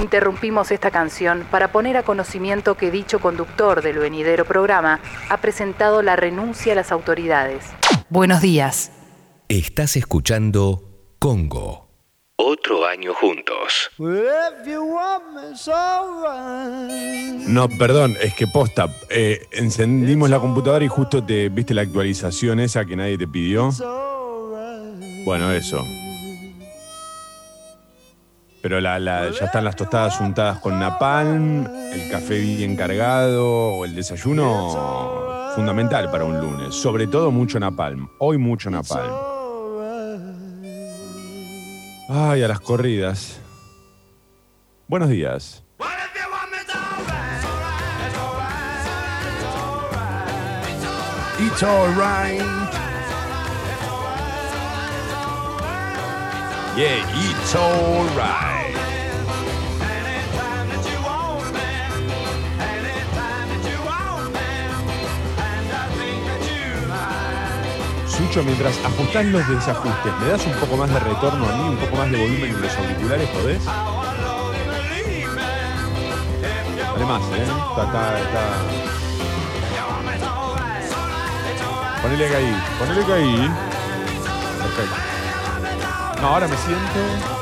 Interrumpimos esta canción para poner a conocimiento que dicho conductor del venidero programa ha presentado la renuncia a las autoridades. Buenos días. Estás escuchando Congo. Otro año juntos. No, perdón, es que posta. eh, encendimos la computadora y justo te viste la actualización esa que nadie te pidió. Bueno, eso. Pero la, ya están las tostadas untadas con napalm, el café bien cargado, el desayuno fundamental para un lunes. Sobre todo mucho napalm. Hoy mucho napalm. Ay, a las corridas. Buenos días. It's alright. Yeah, it's alright. Sucho, mientras ajustás los desajustes, ¿me das un poco más de retorno a mí, un poco más de volumen en los auriculares, podés? Además, ¿eh? Está, está, está. Ponele que ahí, ponele que ahí. Perfecto. Ahora me siento.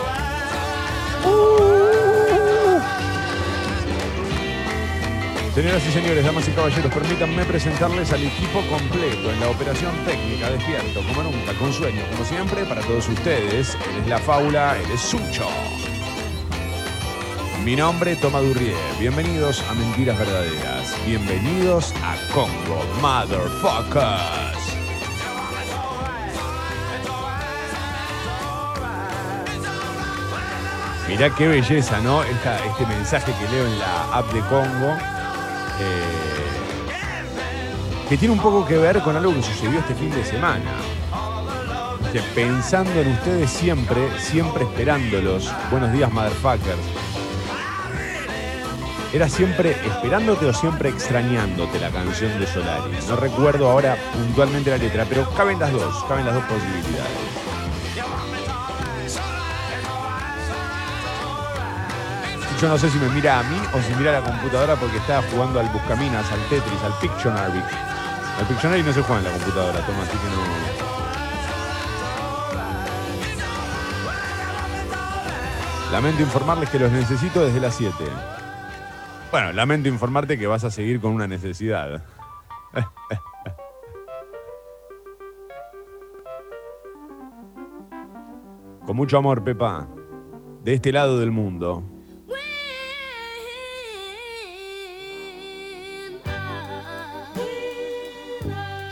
Señoras y señores, damas y caballeros, permítanme presentarles al equipo completo en la operación técnica, despierto como nunca, con sueño, como siempre, para todos ustedes. Él es La Faula, él es Sucho. Mi nombre, Toma Durrié. Bienvenidos a Mentiras Verdaderas. Bienvenidos a Congo, Motherfuckers. Mirá qué belleza, ¿no? Este mensaje que leo en la app de Congo. eh, que tiene un poco que ver con algo que sucedió este fin de semana. Viste, Pensando en ustedes siempre, siempre esperándolos. Buenos días, motherfuckers. Era siempre esperándote o siempre extrañándote la canción de Solari. No recuerdo ahora puntualmente la letra, pero caben las dos, caben las dos posibilidades. Yo no sé si me mira a mí o si mira a la computadora porque estaba jugando al Buscaminas, al Tetris, al Pictionary. Al Pictionary no se juega en la computadora, toma, así que no. Lamento informarles que los necesito desde las 7. Bueno, lamento informarte que vas a seguir con una necesidad. Con mucho amor, Pepa. De este lado del mundo.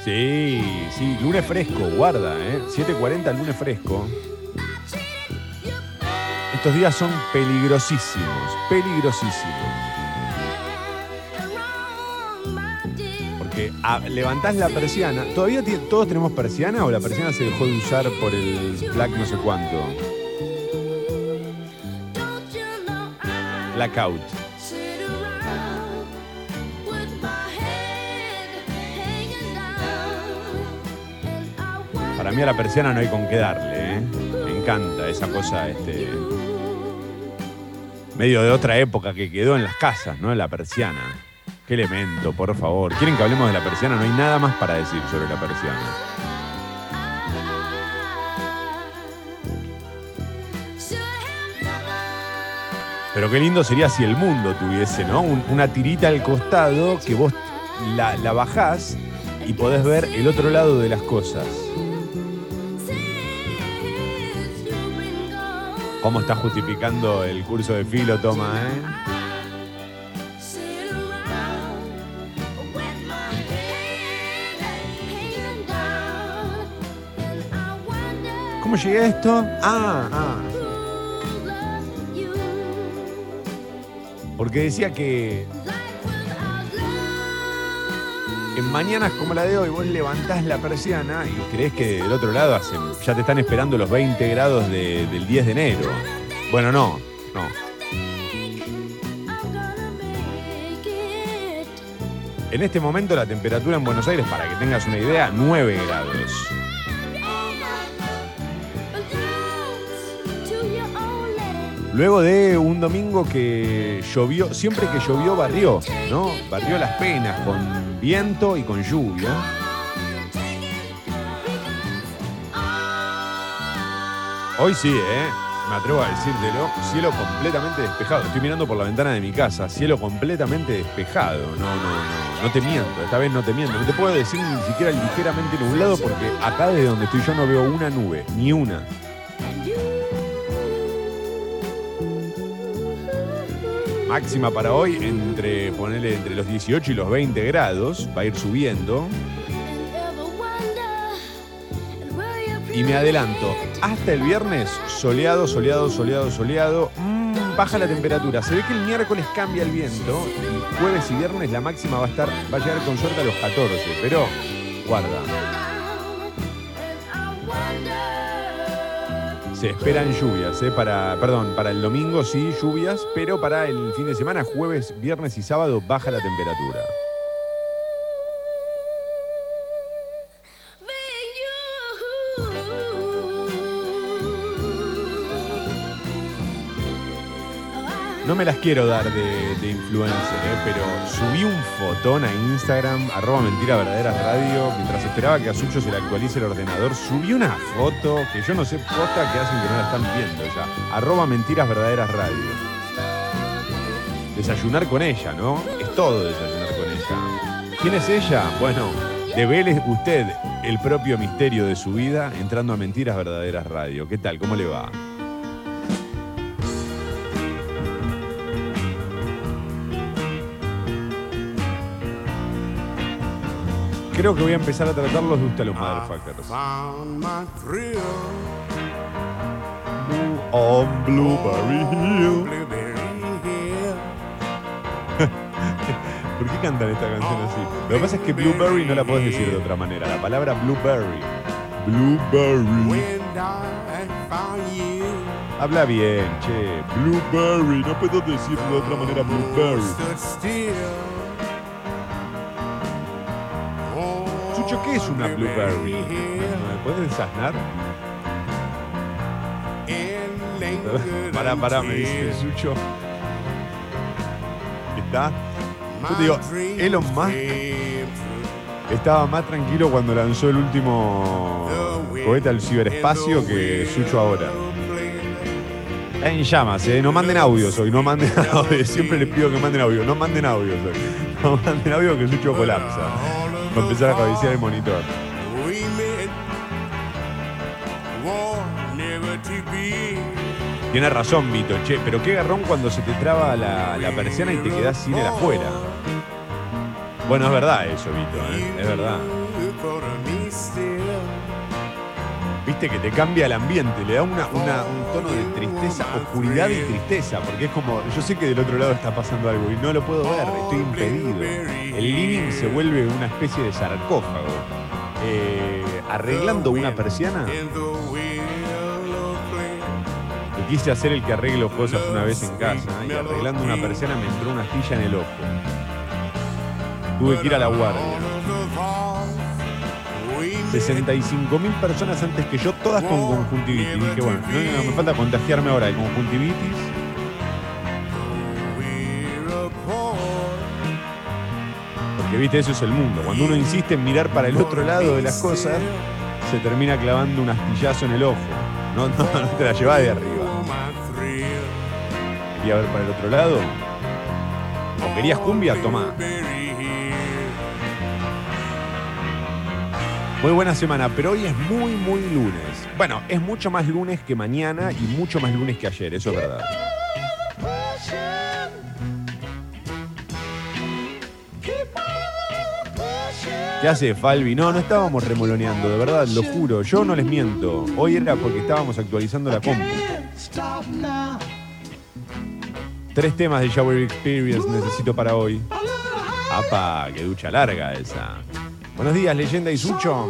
Sí, sí, lunes fresco, guarda, ¿eh? 7.40 lunes fresco. Estos días son peligrosísimos, peligrosísimos. Porque ah, levantás la persiana. ¿Todavía todos tenemos persiana o la persiana se dejó de usar por el black no sé cuánto? Blackout. Para mí a la persiana no hay con qué darle, ¿eh? Me encanta esa cosa, este. Medio de otra época que quedó en las casas, ¿no? La persiana. Qué elemento, por favor. ¿Quieren que hablemos de la persiana? No hay nada más para decir sobre la persiana. Pero qué lindo sería si el mundo tuviese, ¿no? Un- una tirita al costado que vos la, la bajás y podés ver el otro lado de las cosas. ¿Cómo está justificando el curso de filo, toma, eh? ¿Cómo llegué a esto? Ah, ah. Porque decía que en mañanas como la de hoy vos levantás la persiana y crees que del otro lado hacen, ya te están esperando los 20 grados de- del 10 de enero. Bueno, no, no. En este momento la temperatura en Buenos Aires, para que tengas una idea, 9 grados. Luego de un domingo que llovió, siempre que llovió barrió, ¿no? Barrió las penas con viento y con lluvia. Hoy sí, ¿eh? Me atrevo a decírtelo. Cielo completamente despejado. Estoy mirando por la ventana de mi casa. Cielo completamente despejado. No, no, no. No te miento. Esta vez no te miento. No te puedo decir ni siquiera ligeramente nublado porque acá desde donde estoy yo no veo una nube. Ni una. Máxima para hoy entre, entre los 18 y los 20 grados. Va a ir subiendo. Y me adelanto, hasta el viernes, soleado, soleado, soleado, soleado. Mm, baja la temperatura. Se ve que el miércoles cambia el viento. Y jueves y viernes la máxima va a estar, va a llegar con suerte a los 14. Pero, guarda. Se esperan lluvias, ¿eh? para, perdón, para el domingo sí, lluvias, pero para el fin de semana, jueves, viernes y sábado, baja la temperatura. No me las quiero dar de, influencer, ¿eh? pero subí un fotón a Instagram, arroba mentira verdaderas radio, mientras esperaba que a Sucho se le actualice el ordenador, subí una foto que yo no sé posta que hacen que no la están viendo ya. Arroba mentiras verdaderas radio. Desayunar con ella, ¿no? Es todo desayunar con ella. ¿Quién es ella? Bueno, devele usted el propio misterio de su vida entrando a Mentiras Verdaderas Radio. ¿Qué tal? ¿Cómo le va? Creo que voy a empezar a tratarlos de usted, los motherfuckers. On Blueberry Hill. ¿Por qué cantan esta canción así? Lo que pasa es que Blueberry no la puedes decir de otra manera. La palabra Blueberry. Blueberry. Habla bien, che. Blueberry. No puedo decirlo de otra manera. Blueberry. ¿Qué es una blueberry? ¿Me puedes desasnar? Pará, pará, me dice Sucho. ¿Está? Yo digo, Elon Musk estaba más tranquilo cuando lanzó el último cohete al ciberespacio que Sucho ahora. En llamas, ¿eh? No manden audios hoy, no manden audios. Siempre les pido que manden audio, no manden audios hoy. No manden audio que Sucho colapsa. Va a empezar a cabecear el monitor. Tiene razón, Vito, che, pero qué garrón cuando se te traba la, persiana y te quedas sin el afuera. Bueno, es verdad eso, Vito, ¿eh? es verdad. Viste que te cambia el ambiente, le da un tono de tristeza, oscuridad y tristeza, porque es como, yo sé que del otro lado está pasando algo y no lo puedo ver, estoy impedido. El living se vuelve una especie de sarcófago. Eh, arreglando una persiana, quise hacer el que arreglo cosas una vez en casa y arreglando una persiana me entró una astilla en el ojo. Tuve que ir a la guardia. 65 mil personas antes que yo, todas con conjuntivitis. Dije, bueno, no, me falta contagiarme ahora de conjuntivitis. Porque viste, eso es el mundo. Cuando uno insiste en mirar para el otro lado de las cosas, se termina clavando un astillazo en el ojo. No, no, no te la llevas de arriba. Quería ver para el otro lado. ¿O querías cumbia? Tomá. Muy buena semana, pero hoy es muy, muy lunes. Bueno, es mucho más lunes que mañana y mucho más lunes que ayer, eso es verdad. ¿Qué hace Falvi? No, no estábamos remoloneando, de verdad, lo juro. Yo no les miento. Hoy era porque estábamos actualizando la compu. Tres temas de Shower Experience necesito para hoy. ¡Apa! ¡Qué ducha larga esa! Buenos días, leyenda y Sucho.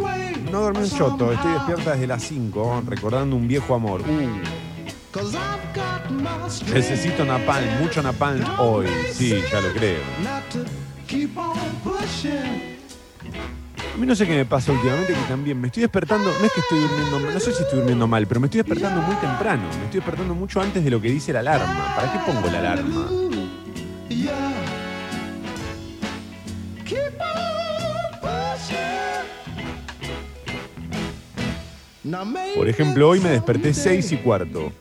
No dormí un choto, estoy despierta desde las 5, recordando un viejo amor. Uh. Necesito napalm, mucho napalm hoy. Sí, ya lo creo. A mí no sé qué me pasa últimamente, que también me estoy despertando, no es que estoy durmiendo, no sé si estoy durmiendo mal, pero me estoy despertando muy temprano, me estoy despertando mucho antes de lo que dice la alarma. ¿Para qué pongo la alarma? Por ejemplo, hoy me desperté seis y cuarto.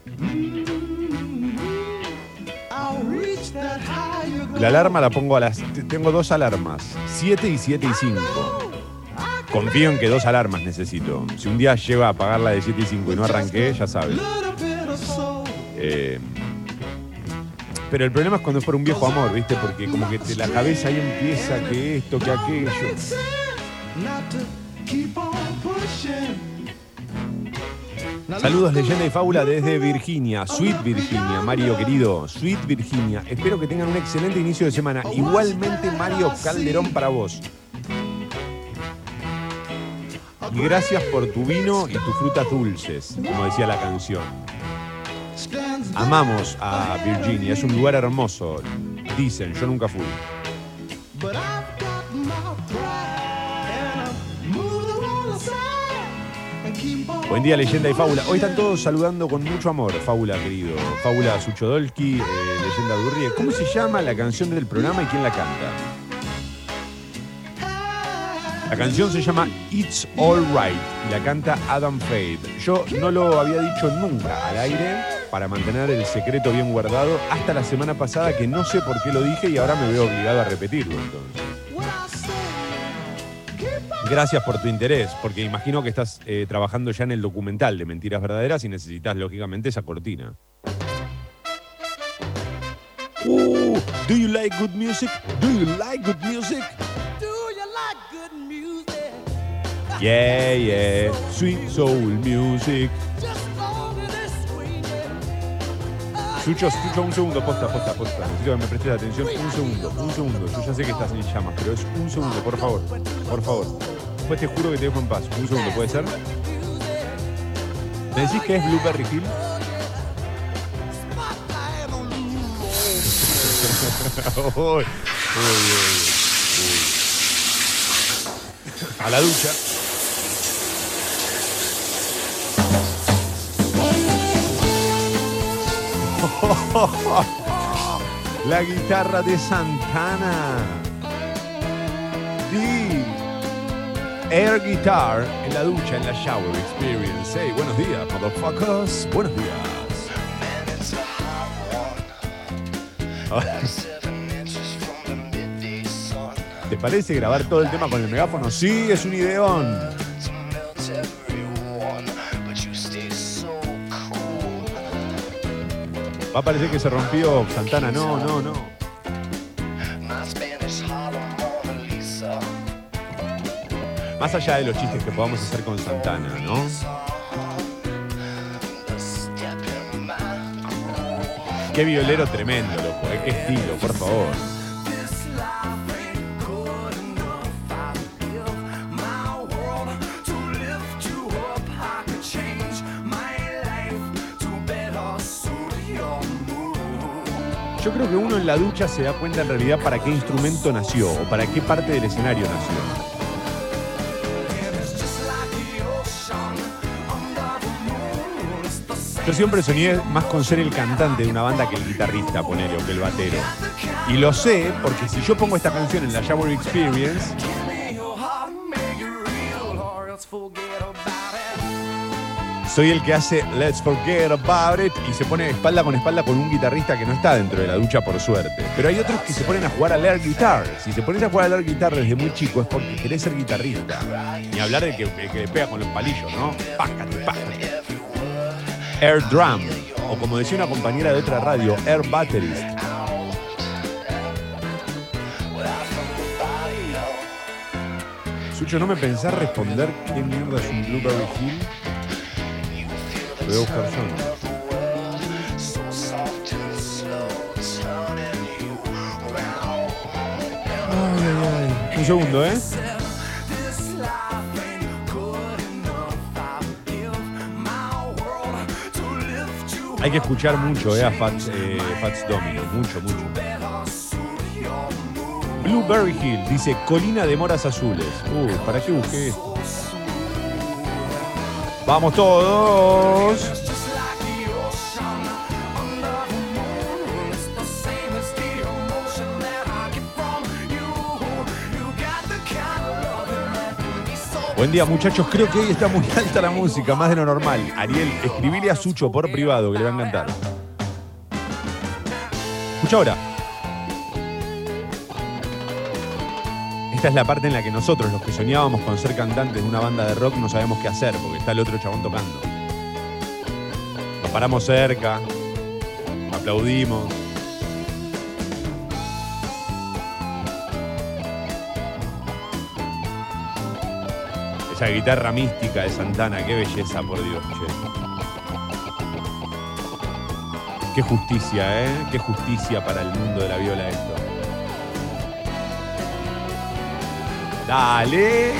La alarma la pongo a las. Tengo dos alarmas, 7 y 7 y 5. Confío en que dos alarmas necesito. Si un día llego a apagar la de 7 y 5 y no arranqué, ya sabes. Eh, pero el problema es cuando es por un viejo amor, ¿viste? Porque como que la cabeza ahí empieza que esto, que aquello. Saludos, leyenda y fábula desde Virginia, Sweet Virginia, Mario querido, Sweet Virginia. Espero que tengan un excelente inicio de semana. Igualmente, Mario Calderón para vos. Y gracias por tu vino y tus frutas dulces, como decía la canción. Amamos a Virginia, es un lugar hermoso. Dicen, yo nunca fui. Buen día, leyenda y fábula. Hoy están todos saludando con mucho amor, fábula querido. Fábula Suchodolski, eh, leyenda Durrie. ¿Cómo se llama la canción del programa y quién la canta? La canción se llama It's All Right y la canta Adam Fade. Yo no lo había dicho nunca al aire para mantener el secreto bien guardado hasta la semana pasada que no sé por qué lo dije y ahora me veo obligado a repetirlo entonces. Gracias por tu interés, porque imagino que estás eh, trabajando ya en el documental de Mentiras Verdaderas y necesitas, lógicamente, esa cortina. Uh, do you like good music? Do you like good music? Do you like good music? Yeah, yeah, sweet soul music. Chucho, Chucho, un segundo, posta, posta, posta. Necesito que me prestes atención. Un segundo, un segundo. Yo ya sé que estás en llamas, pero es un segundo, por favor. Por favor. Después te juro que te dejo en paz. Un segundo, ¿puede ser? ¿Me decís que es Blueberry Hill? uy, A la ducha. La guitarra de Santana. Air Guitar en la ducha, en la shower experience. Hey, buenos días, motherfuckers. Buenos días. ¿Te parece grabar todo el tema con el megáfono? Sí, es un ideón. Va a parecer que se rompió Santana. No, no, no. Más allá de los chistes que podamos hacer con Santana, ¿no? Qué violero tremendo, loco. ¿eh? Qué estilo, por favor. Yo creo que uno en la ducha se da cuenta en realidad para qué instrumento nació o para qué parte del escenario nació. Yo siempre soñé más con ser el cantante de una banda que el guitarrista, ponele, o que el batero. Y lo sé porque si yo pongo esta canción en la Shower Experience, soy el que hace Let's Forget About It y se pone espalda con espalda con un guitarrista que no está dentro de la ducha por suerte. Pero hay otros que se ponen a jugar al air guitar. Si te pones a jugar al air guitar desde muy chico es porque querés ser guitarrista. Ni hablar de que, que pega con los palillos, ¿no? Pácate, pácate air drum, o como decía una compañera de otra radio, air batterist. Sucho, ¿no me pensás responder qué mierda es un Blueberry Hill? Lo voy a buscar yo. Un segundo, ¿eh? Hay que escuchar mucho eh, a Fats, eh, Fats Domino, mucho, mucho. Blueberry Hill dice colina de moras azules. Uy, ¿para qué busqué? Vamos todos. Buen día muchachos, creo que hoy está muy alta la música, más de lo normal. Ariel, escribile a Sucho por privado que le va a encantar. Escucha ahora. Esta es la parte en la que nosotros, los que soñábamos con ser cantantes de una banda de rock, no sabemos qué hacer porque está el otro chabón tocando. Nos paramos cerca, aplaudimos. Esa guitarra mística de Santana, qué belleza, por Dios, che. Qué justicia, ¿eh? Qué justicia para el mundo de la viola esto. ¡Dale!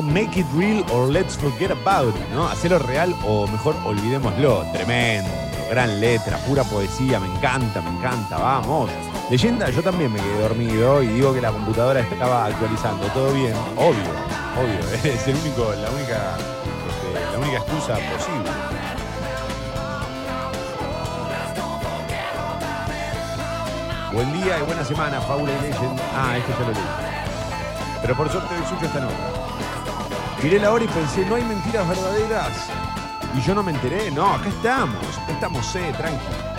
Make it real or let's forget about it, ¿no? Hacerlo real o mejor olvidémoslo. Tremendo, gran letra, pura poesía, me encanta, me encanta, vamos. Leyenda, yo también me quedé dormido y digo que la computadora estaba actualizando. Todo bien, obvio, obvio. Es el único, la única, este, la única excusa posible. Buen día y buena semana, Paula y Legend. Ah, esto ya lo leí. Pero por suerte el suyo está en otra. Miré la hora y pensé, no hay mentiras verdaderas. Y yo no me enteré, no, acá estamos, acá estamos, eh, tranqui.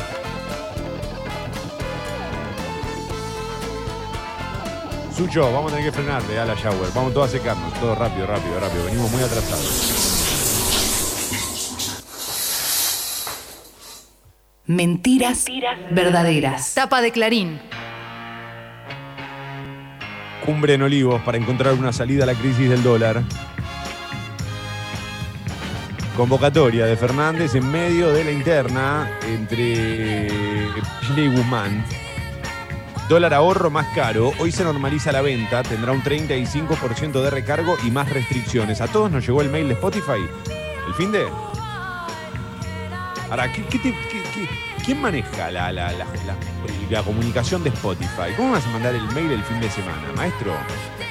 Sucho, vamos a tener que frenarle a la shower. Vamos todos a secarnos, todo rápido, rápido, rápido. Venimos muy atrasados. Mentiras, verdaderas. Tapa de Clarín. Cumbre en Olivos para encontrar una salida a la crisis del dólar. Convocatoria de Fernández en medio de la interna entre Chile y Guzmán. Dólar ahorro más caro. Hoy se normaliza la venta. Tendrá un 35% de recargo y más restricciones. A todos nos llegó el mail de Spotify. ¿El fin de? Ahora, quién maneja la, la, comunicación de Spotify? ¿Cómo vas a mandar el mail el fin de semana, maestro?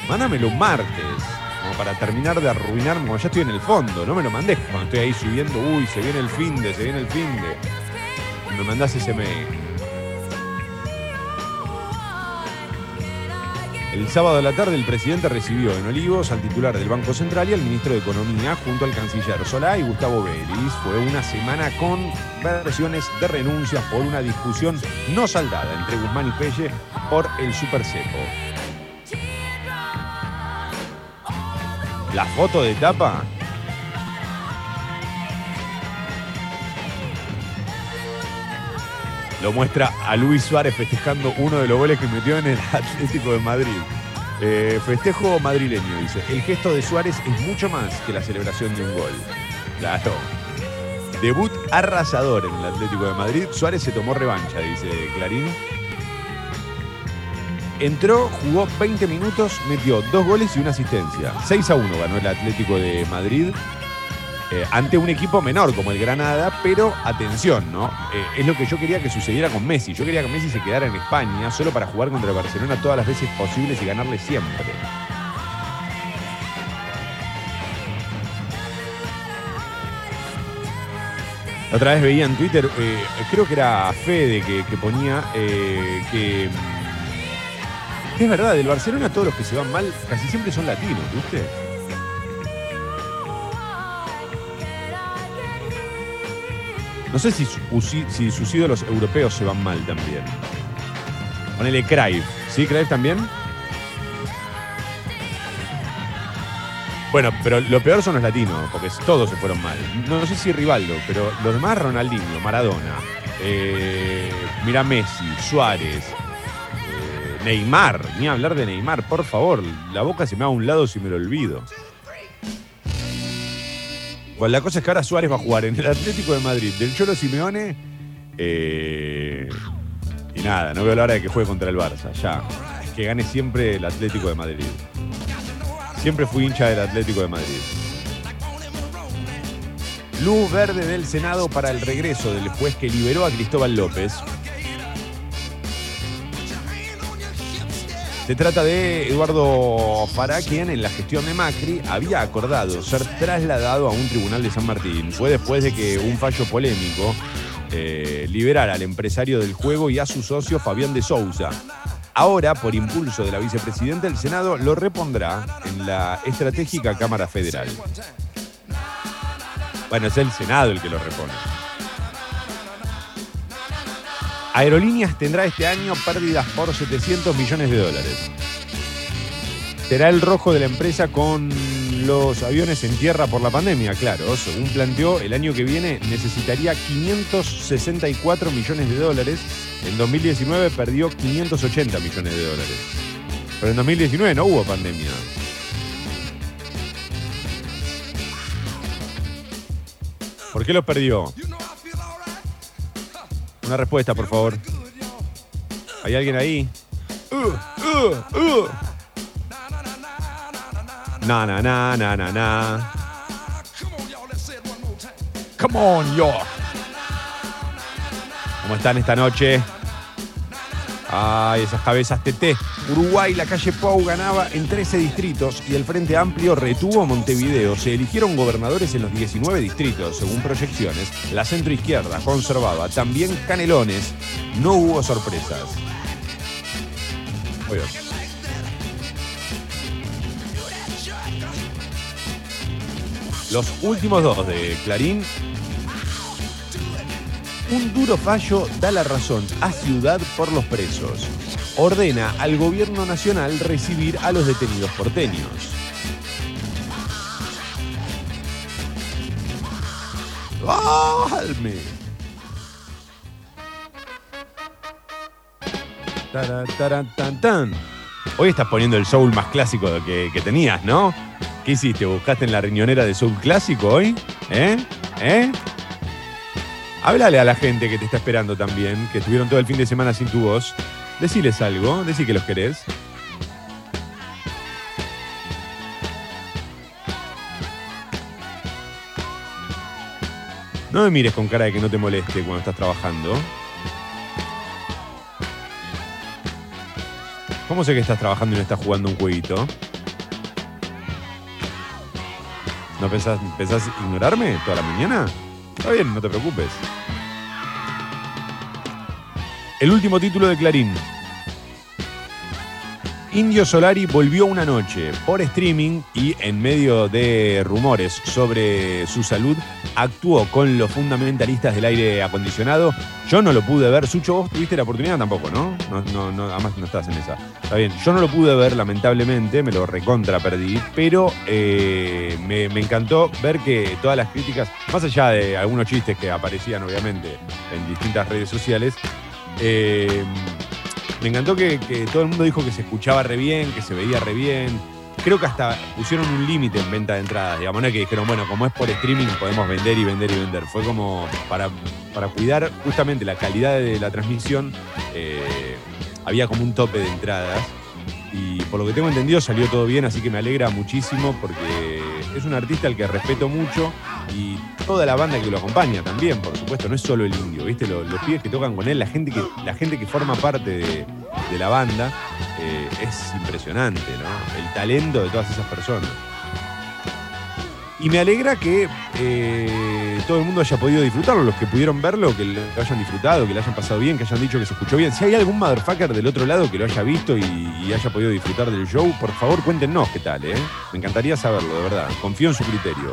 Mándamelo un martes como para terminar de arruinarme como ya estoy en el fondo. No me lo mandes cuando estoy ahí subiendo, uy, se viene el fin de, se viene el fin de. Me mandás ese mail. El sábado de la tarde el presidente recibió en Olivos al titular del Banco Central y al ministro de Economía junto al canciller Solá y Gustavo Vélez. Fue una semana con versiones de renuncias por una discusión no saldada entre Guzmán y Pelle por el Super La foto de tapa. Lo muestra a Luis Suárez festejando uno de los goles que metió en el Atlético de Madrid. Eh, festejo madrileño, dice. El gesto de Suárez es mucho más que la celebración de un gol. Claro. Debut arrasador en el Atlético de Madrid. Suárez se tomó revancha, dice Clarín. Entró, jugó 20 minutos, metió dos goles y una asistencia. 6 a 1 ganó el Atlético de Madrid eh, ante un equipo menor como el Granada, pero atención, ¿no? Eh, es lo que yo quería que sucediera con Messi. Yo quería que Messi se quedara en España solo para jugar contra Barcelona todas las veces posibles y ganarle siempre. Otra vez veía en Twitter, eh, creo que era Fede que ponía que es verdad, del Barcelona todos los que se van mal casi siempre son latinos, ¿viste? No sé si, si sus ídolos europeos se van mal también. Ponele Cruyff. ¿Sí, Cruyff también? Bueno, pero lo peor son los latinos, porque todos se fueron mal. No, sé si Rivaldo, pero los demás, Ronaldinho, Maradona, eh, mira Messi, Suárez, Neymar, ni hablar de Neymar, por favor. La boca se me va a un lado si me lo olvido. Bueno, la cosa es que ahora Suárez va a jugar en el Atlético de Madrid del Cholo Simeone. Eh, Y nada, no veo la hora de que juegue contra el Barça, ya. Que gane siempre el Atlético de Madrid. Siempre fui hincha del Atlético de Madrid. Luz verde del Senado para el regreso del juez que liberó a Cristóbal López. Se trata de Eduardo Fará, quien en la gestión de Macri había acordado ser trasladado a un tribunal de San Martín. Fue después de que un fallo polémico eh, liberara al empresario del juego y a su socio Fabián de Souza. Ahora, por impulso de la vicepresidenta, el Senado lo repondrá en la estratégica Cámara Federal. Bueno, es el Senado el que lo repone. Aerolíneas tendrá este año pérdidas por 700 millones de dólares. Será el rojo de la empresa con los aviones en tierra por la pandemia, claro. Según planteó, el año que viene necesitaría 564 millones de dólares. En 2019 perdió 580 millones de dólares. Pero en 2019 no hubo pandemia. ¿Por qué los perdió? Una respuesta, por favor. ¿Hay alguien ahí? Na, na, na, na, na, na. Come on, York. ¿Cómo están esta noche? Ay, esas cabezas TT. Uruguay, la calle Pau ganaba en 13 distritos y el Frente Amplio retuvo Montevideo. Se eligieron gobernadores en los 19 distritos, según proyecciones. La centroizquierda conservaba también Canelones. No hubo sorpresas. Los últimos dos de Clarín un duro fallo da la razón a Ciudad por los presos. Ordena al gobierno nacional recibir a los detenidos porteños. ¡Alme! Hoy estás poniendo el soul más clásico que, que tenías, ¿no? ¿Qué hiciste? ¿Buscaste en la riñonera de soul clásico hoy? ¿Eh? ¿Eh? Háblale a la gente que te está esperando también, que estuvieron todo el fin de semana sin tu voz. Deciles algo, decí que los querés. No me mires con cara de que no te moleste cuando estás trabajando. ¿Cómo sé que estás trabajando y no estás jugando un jueguito? ¿No pensás, pensás ignorarme toda la mañana? Está bien, no te preocupes. El último título de Clarín. Indio Solari volvió una noche por streaming y en medio de rumores sobre su salud, actuó con los fundamentalistas del aire acondicionado. Yo no lo pude ver. Sucho, vos tuviste la oportunidad tampoco, ¿no? No, no, no además no estás en esa. Está bien. Yo no lo pude ver, lamentablemente, me lo recontra perdí, pero eh, me, encantó ver que todas las críticas, más allá de algunos chistes que aparecían, obviamente, en distintas redes sociales, eh, me encantó que, todo el mundo dijo que se escuchaba re bien, que se veía re bien. Creo que hasta pusieron un límite en venta de entradas. Digamos, no que dijeron, bueno, como es por streaming podemos vender y vender y vender. Fue como para, para cuidar justamente la calidad de la transmisión. Eh, había como un tope de entradas. Y por lo que tengo entendido salió todo bien, así que me alegra muchísimo porque es un artista al que respeto mucho y toda la banda que lo acompaña también, por supuesto, no es solo el indio, ¿viste? Los, pibes que tocan con él, la gente que, la gente que forma parte de, la banda, eh, es impresionante, ¿no? El talento de todas esas personas. Y me alegra que eh, todo el mundo haya podido disfrutarlo, los que pudieron verlo, que lo hayan disfrutado, que lo hayan pasado bien, que hayan dicho que se escuchó bien. Si hay algún motherfucker del otro lado que lo haya visto y, haya podido disfrutar del show, por favor cuéntenos qué tal, ¿eh? Me encantaría saberlo, de verdad. Confío en su criterio.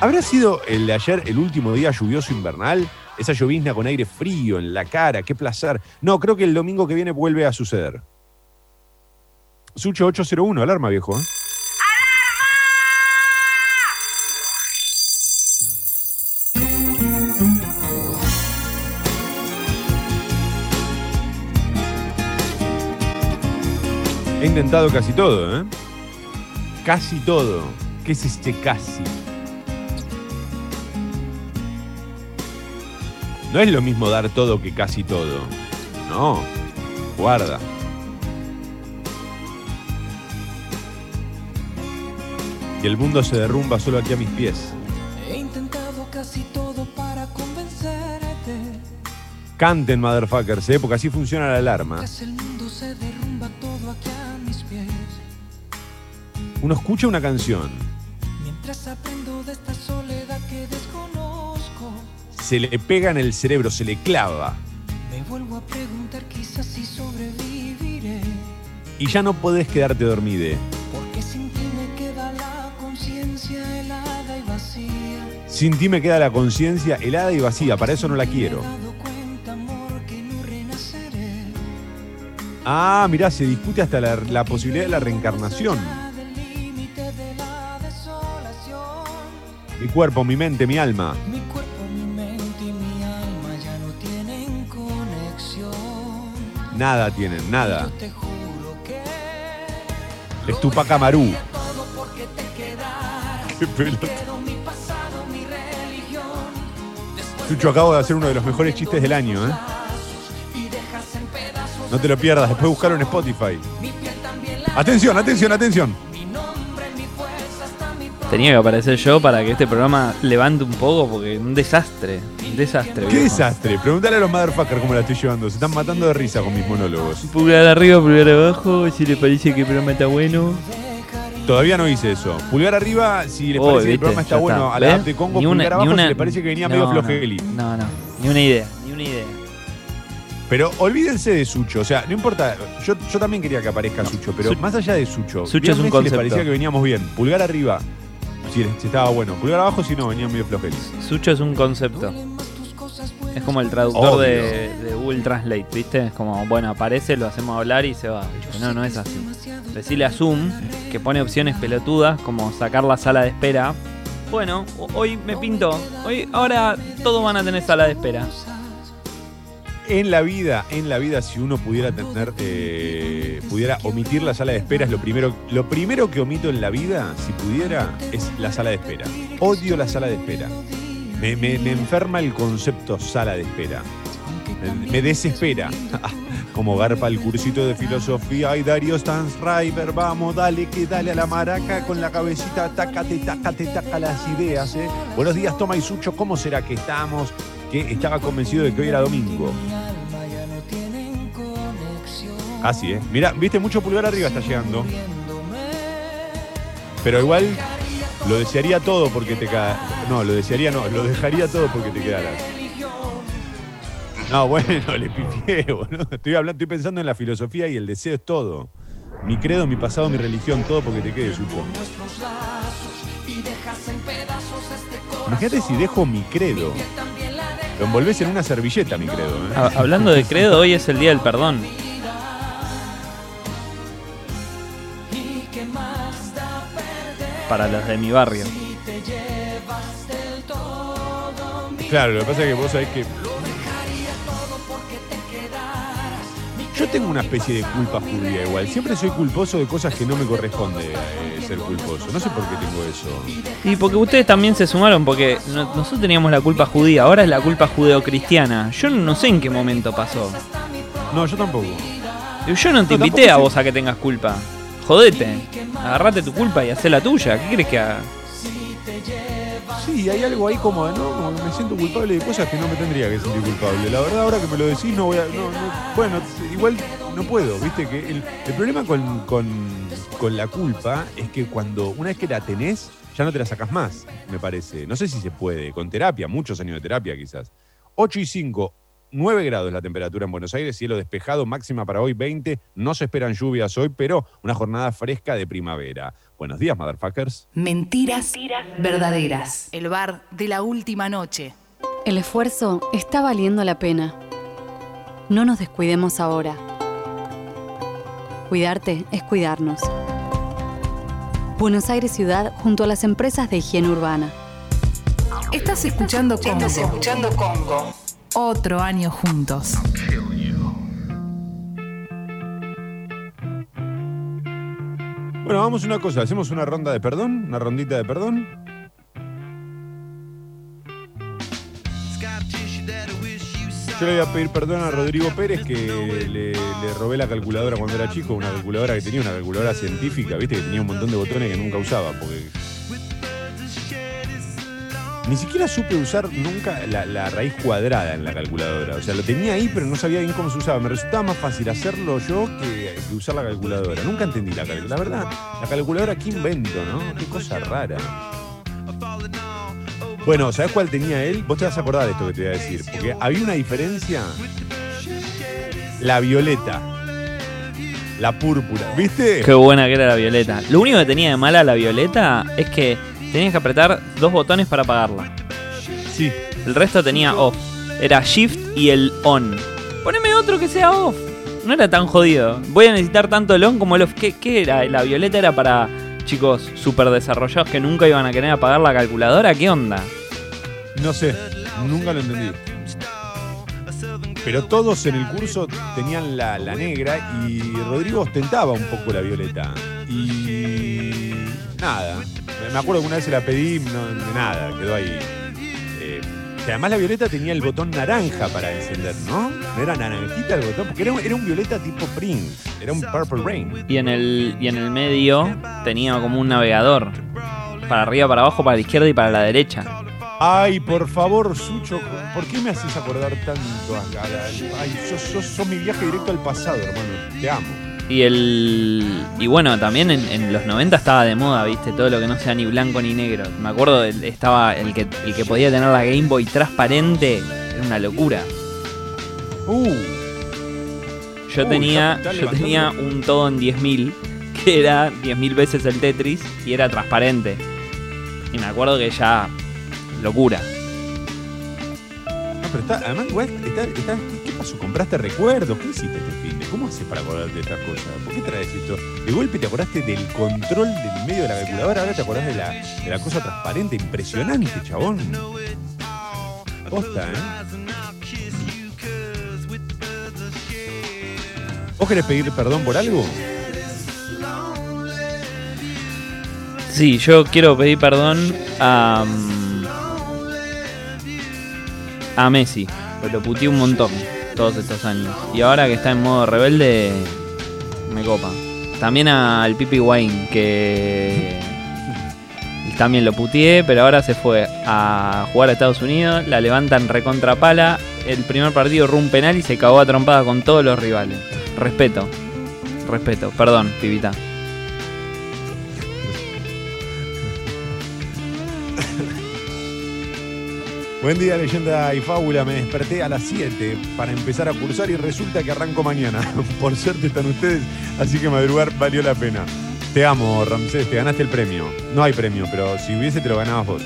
¿Habrá sido el de ayer el último día lluvioso invernal? Esa llovizna con aire frío en la cara, qué placer. No, creo que el domingo que viene vuelve a suceder. Sucho 801, alarma viejo. ¿eh? He intentado casi todo, ¿eh? Casi todo. ¿Qué es este casi? No es lo mismo dar todo que casi todo. No, guarda. Y el mundo se derrumba solo aquí a mis pies. He intentado casi todo para convencerte. Canten, motherfuckers, ¿eh? porque así funciona la alarma. Casi el mundo se derrumba todo aquí a mis pies. Uno escucha una canción, se le pega en el cerebro, se le clava. me vuelvo a preguntar quizás si sobreviviré. Y ya no podés quedarte dormide. Porque sin ti me queda la conciencia helada y vacía. Sin ti me queda la conciencia helada y vacía, para eso no la quiero. Ah, mirá, se discute hasta la, la posibilidad de la reencarnación. Mi cuerpo, mi mente, mi alma. Nada tienen, nada. Te juro que Es Tupac Amaru. Qué pelota. Chucho, acabo de hacer uno de los mejores chistes del año, ¿eh? No te lo pierdas, después buscarlo en Spotify. Atención, atención, atención. Tenía que aparecer yo para que este programa levante un poco porque un desastre. Un desastre. Qué viejo. desastre. Pregúntale a los motherfuckers cómo la estoy llevando. Se están matando de risa con mis monólogos. Pulgar arriba, pulgar abajo, si le parece que el programa está bueno. Todavía no hice eso. Pulgar arriba si les Oh, parece que el programa está Ya bueno. A la app de Congo, Ni una- pulgar abajo una- si les parece que venía no, medio no, flojeli. No, no, ni una idea, ni una idea. Pero olvídense de Sucho. O sea, no importa. Yo, yo también quería que aparezca Sucho, pero Su- más allá de Sucho. Sucho es un si concepto. les parecía que veníamos bien. Pulgar arriba. Si, si estaba bueno. Pulgar abajo si no, venía medio flojeli. Sucho es un concepto. Es como el traductor de, de Google Translate, ¿viste? Es como, bueno, aparece, lo hacemos hablar y se va. No, no es así. Decirle a Zoom que pone opciones pelotudas como sacar la sala de espera. Bueno, ho- hoy me pintó. Hoy, ahora todos van a tener sala de espera. En la vida, en la vida, si uno pudiera tener, eh, pudiera omitir la sala de espera, es lo primero, lo primero que omito en la vida, si pudiera, es la sala de espera. Odio la sala de espera. Me, me- enferma el concepto sala de espera. Me, me desespera. Como garpa el cursito de filosofía. Ay, Darío Stansriver, vamos, dale, que dale a la maraca con la cabecita, tácate, tácate, taca las ideas, ¿eh? Buenos días, Toma y Sucho, ¿cómo será que estamos? Que estaba convencido de que hoy era domingo. Así, ¿eh? Mira, viste, mucho pulgar arriba está llegando. Pero igual lo desearía todo porque te quedaras. No, lo desearía no, lo dejaría todo porque te quedaras. No, bueno, le pifié, boludo. Estoy estoy pensando en la filosofía y el deseo es todo. Mi credo, mi pasado, mi religión, todo porque te quede, supo. Nuestros lazos y dejas en pedazos corazón. Imagínate si dejo mi credo. Lo envolvés en una servilleta, mi credo. ¿eh? Ha- hablando de credo, hoy es el día del perdón. Para los de mi barrio. Claro, lo que pasa es que vos sabés que yo tengo una especie de culpa judía igual. Siempre soy culposo de cosas que no me corresponde eh, ser culposo. No sé por qué tengo eso. Y porque ustedes también se sumaron, porque no- nosotros teníamos la culpa judía, ahora es la culpa judeocristiana. Yo no sé en qué momento pasó. No, yo tampoco. Yo no te No, invité a vos a que tengas culpa. Jodete. Agarrate tu culpa y hacé la tuya. ¿Qué crees que haga? Sí, hay algo ahí como, de, ¿no? Como que me siento culpable de cosas que no me tendría que sentir culpable. La verdad, ahora que me lo decís, no voy a. no, no- bueno, igual no puedo, ¿viste? que El, el problema con, con, con la culpa es que cuando una vez que la tenés, ya no te la sacas más, me parece. No sé si se puede, con terapia, muchos años de terapia quizás. 8 y 5, 9 grados la temperatura en Buenos Aires, cielo despejado, máxima para hoy 20. No se esperan lluvias hoy, pero una jornada fresca de primavera. Buenos días, motherfuckers. Mentiras verdaderas. El bar de la última noche. El esfuerzo está valiendo la pena. No nos descuidemos ahora. Cuidarte es cuidarnos. Buenos Aires Ciudad junto a las empresas de higiene urbana. Estás escuchando Congo. escuchando Congo. Otro año juntos. Bueno, vamos a una cosa, hacemos una ronda de perdón, una rondita de perdón. Yo le voy a pedir perdón a Rodrigo Pérez que le, robé la calculadora cuando era chico, una calculadora que tenía, una calculadora científica, viste, que tenía un montón de botones que nunca usaba, porque ni siquiera supe usar nunca la, raíz cuadrada en la calculadora. O sea, lo tenía ahí, pero no sabía bien cómo se usaba. Me resultaba más fácil hacerlo yo que, que usar la calculadora. Nunca entendí la calculadora. La verdad, la calculadora, qué invento, ¿no? Qué cosa rara. Bueno, ¿sabes cuál tenía él? Vos te vas a acordar de esto que te voy a decir. Porque había una diferencia. La violeta. La púrpura. ¿Viste? Qué buena que era la violeta. Lo único que tenía de mala la violeta es que tenías que apretar dos botones para apagarla. Sí. El resto tenía off. Era shift y el on. Poneme otro que sea off. No era tan jodido. Voy a necesitar tanto el on como el off. ¿Qué, qué era? La violeta era para chicos super desarrollados que nunca iban a querer apagar la calculadora. ¿Qué onda? No sé, nunca lo entendí. Pero todos en el curso tenían la, la negra y Rodrigo ostentaba un poco la violeta. Y nada. Me acuerdo que una vez se la pedí, no, nada, quedó ahí. Que además la violeta tenía el botón naranja para encender, ¿no? No era naranjita el botón, porque era, un- era un violeta tipo Prince, era un Purple Rain. Y en el, y en el medio tenía como un navegador. Para arriba, para abajo, para la izquierda y para la derecha. Ay, por favor, Sucho, ¿por qué me haces acordar tanto acá? Ay, sos, sos- sos mi viaje directo al pasado, hermano. Te amo. Y el. Y bueno, también en, en los 90 estaba de moda, viste, todo lo que no sea ni blanco ni negro. Me acuerdo, estaba el que, el que podía tener la Game Boy transparente, era una locura. Uh, Yo tenía, yo levantando. tenía un todo en 10.000, que era 10.000 veces el Tetris y era transparente. Y me acuerdo que ya. locura. no, pero está, además, igual, está, está- ¿qué pasó? ¿Compraste recuerdos? ¿Qué hiciste este? ¿Cómo haces para acordarte de estas cosas? ¿Por qué traes esto? De golpe te acordaste del control del medio de la calculadora, ahora te acordás de la, de la cosa transparente. Impresionante, chabón. Posta, ¿eh? ¿Vos querés pedir perdón por algo? Sí, yo quiero pedir perdón a. mm, a Messi. Pues lo puteé un montón todos estos años. Y ahora que está en modo rebelde, me copa. También al Pipi Wayne, que. También lo puteé, pero ahora se fue a jugar a Estados Unidos. La levantan recontra pala. El primer partido rumbo un penal y se cagó a trompada con todos los rivales. Respeto. Respeto. Perdón, pibita. Buen día, leyenda y fábula. Me desperté a las 7 para empezar a cursar y resulta que arranco mañana. Por suerte están ustedes, así que madrugar valió la pena. Te amo, Ramsés, te ganaste el premio. No hay premio, pero si hubiese te lo ganabas vos.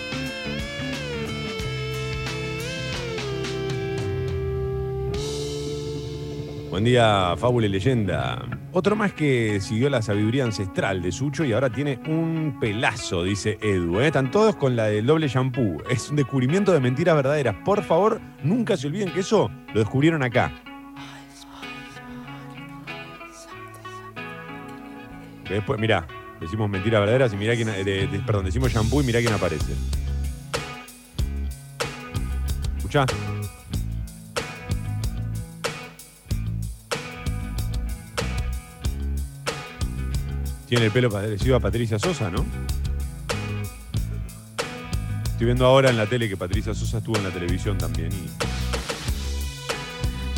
Buen día, fábula y leyenda. Otro más que siguió la sabiduría ancestral de Sucho y ahora tiene un pelazo, dice Edu. ¿eh? Están todos con la del doble shampoo. Es un descubrimiento de mentiras verdaderas. Por favor, nunca se olviden que eso lo descubrieron acá. Después, mirá, decimos mentiras verdaderas y mirá quién, perdón, decimos shampoo y mirá quién aparece. ¿Escuchá? Tiene el pelo parecido a Patricia Sosa, ¿no? Estoy viendo ahora en la tele que Patricia Sosa estuvo en la televisión también y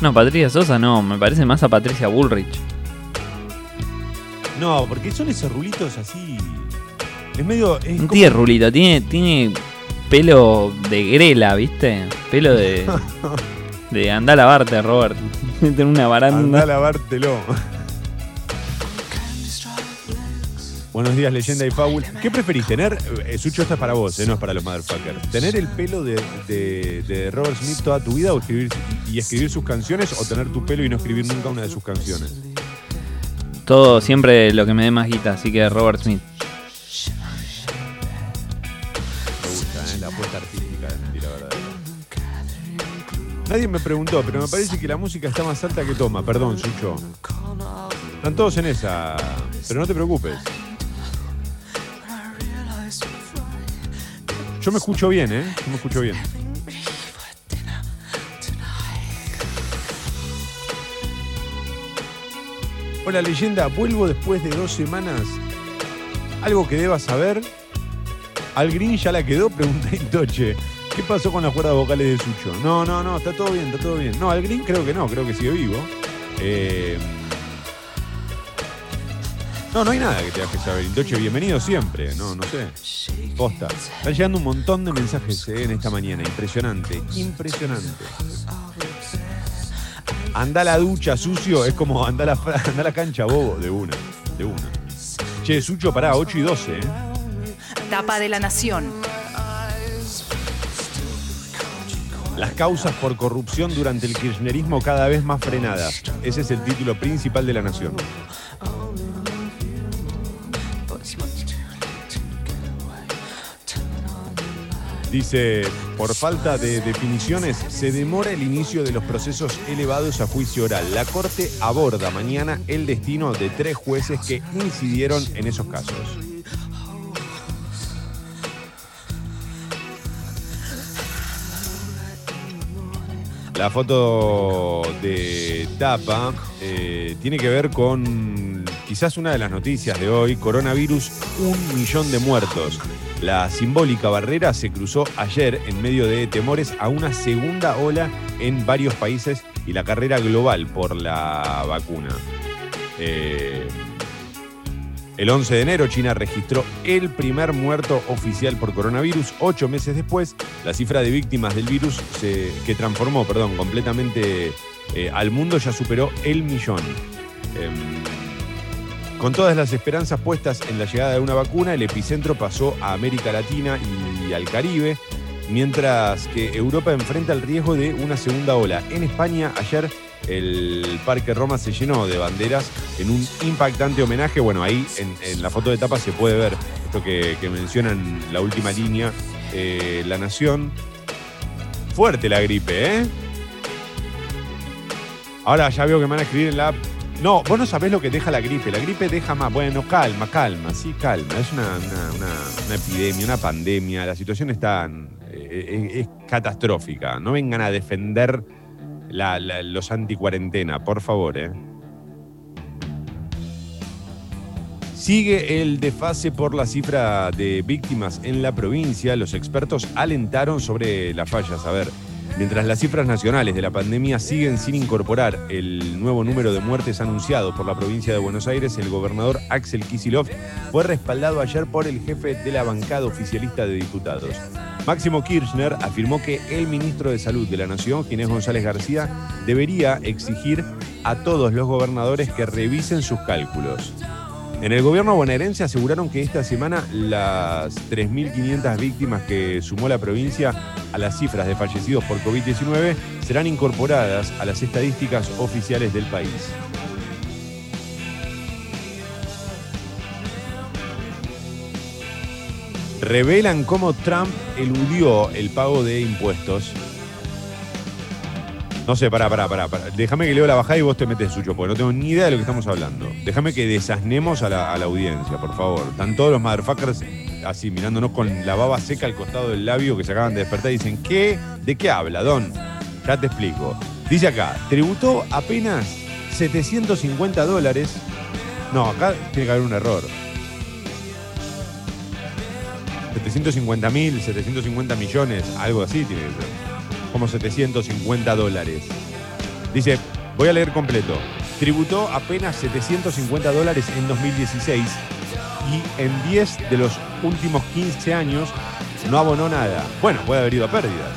No, Patricia Sosa no, me parece más a Patricia Bullrich. No, porque son esos rulitos así. Es medio. Es No como- tiene rulito, tiene, tiene pelo de grela, ¿viste? Pelo de. de andar a lavarte, Robert. Tiene una baranda. Anda a lavártelo. Buenos días, leyenda y fábula. ¿Qué preferís? ¿Tener. eh, Sucho, esta es para vos, eh, no es para los motherfuckers. ¿Tener el pelo de, de- de Robert Smith toda tu vida o escribir, y escribir sus canciones o tener tu pelo y no escribir nunca una de sus canciones? Todo siempre lo que me dé más guita, así que Robert Smith. Me gusta, ¿eh? La apuesta artística de mentira verdadera. Nadie me preguntó, pero me parece que la música está más alta que toma. Perdón, Sucho. Están todos en esa. Pero no te preocupes. Yo me escucho bien, ¿eh? Yo me escucho bien. Hola leyenda, vuelvo después de dos semanas. Algo que debas saber. Al Green ya la quedó, pregunta Intoche. ¿Qué pasó con las cuerdas vocales de Sucho? No, no, no, está todo bien, está todo bien. No, al Green creo que no, creo que sigue vivo. Eh, no, no hay nada que te que saber. Intoche, bienvenido siempre. No, no sé. Posta. Están llegando un montón de mensajes eh, en esta mañana. Impresionante, impresionante. Anda a la ducha, sucio, es como anda a la, anda a la cancha, bobo, de una, de una. Che, Sucho, pará, 8 y 12, ¿eh? Tapa de la Nación. Las causas por corrupción durante el kirchnerismo cada vez más frenadas. Ese es el título principal de la Nación. Dice, por falta de definiciones, se demora el inicio de los procesos elevados a juicio oral. La Corte aborda mañana el destino de tres jueces que incidieron en esos casos. La foto de tapa eh, tiene que ver con quizás una de las noticias de hoy, coronavirus, un millón de muertos. La simbólica barrera se cruzó ayer en medio de temores a una segunda ola en varios países y la carrera global por la vacuna. Eh, el 11 de enero China registró el primer muerto oficial por coronavirus. Ocho meses después, la cifra de víctimas del virus que transformó perdón, completamente eh, al mundo ya superó el millón. Em, con todas las esperanzas puestas en la llegada de una vacuna, el epicentro pasó a América Latina y al Caribe, mientras que Europa enfrenta el riesgo de una segunda ola. En España, ayer el Parque Roma se llenó de banderas en un impactante homenaje. Bueno, ahí en, la foto de tapa se puede ver esto que, mencionan la última línea, eh, La Nación. Fuerte la gripe, ¿eh? Ahora ya veo que me van a escribir en la No, vos no sabés lo que deja la gripe. La gripe deja más. Bueno, calma, calma, sí, calma. Es una, epidemia, una pandemia. La situación está. Eh, es catastrófica. No vengan a defender los anti-cuarentena, por favor. ¿eh? Sigue el desfase por la cifra de víctimas en la provincia. Los expertos alentaron sobre las fallas. A ver, mientras las cifras nacionales de la pandemia siguen sin incorporar el nuevo número de muertes anunciado por la provincia de Buenos Aires, el gobernador Axel Kisilov fue respaldado ayer por el jefe de la bancada oficialista de diputados. Máximo Kirchner afirmó que el ministro de Salud de la Nación, Ginés González García, debería exigir a todos los gobernadores que revisen sus cálculos. En el gobierno bonaerense aseguraron que esta semana las 3.500 víctimas que sumó la provincia a las cifras de fallecidos por COVID-19 serán incorporadas a las estadísticas oficiales del país. revelan cómo Trump eludió el pago de impuestos. No sé, pará, pará, pará. Déjame que leo la bajada y vos te metes suyo, porque no tengo ni idea de lo que estamos hablando. Déjame que desasnemos a la, audiencia, por favor. Están todos los motherfuckers así mirándonos con la baba seca al costado del labio que se acaban de despertar y dicen, ¿qué? ¿De qué habla, Don? Ya te explico. Dice acá, tributó apenas 750 dólares. No, acá tiene que haber un error. 750 mil, 750 millones, algo así tiene que ser. Como 750 dólares. Dice, voy a leer completo. Tributó apenas 750 dólares en 2016 y en 10 de los últimos 15 años no abonó nada. Bueno, puede haber ido a pérdidas.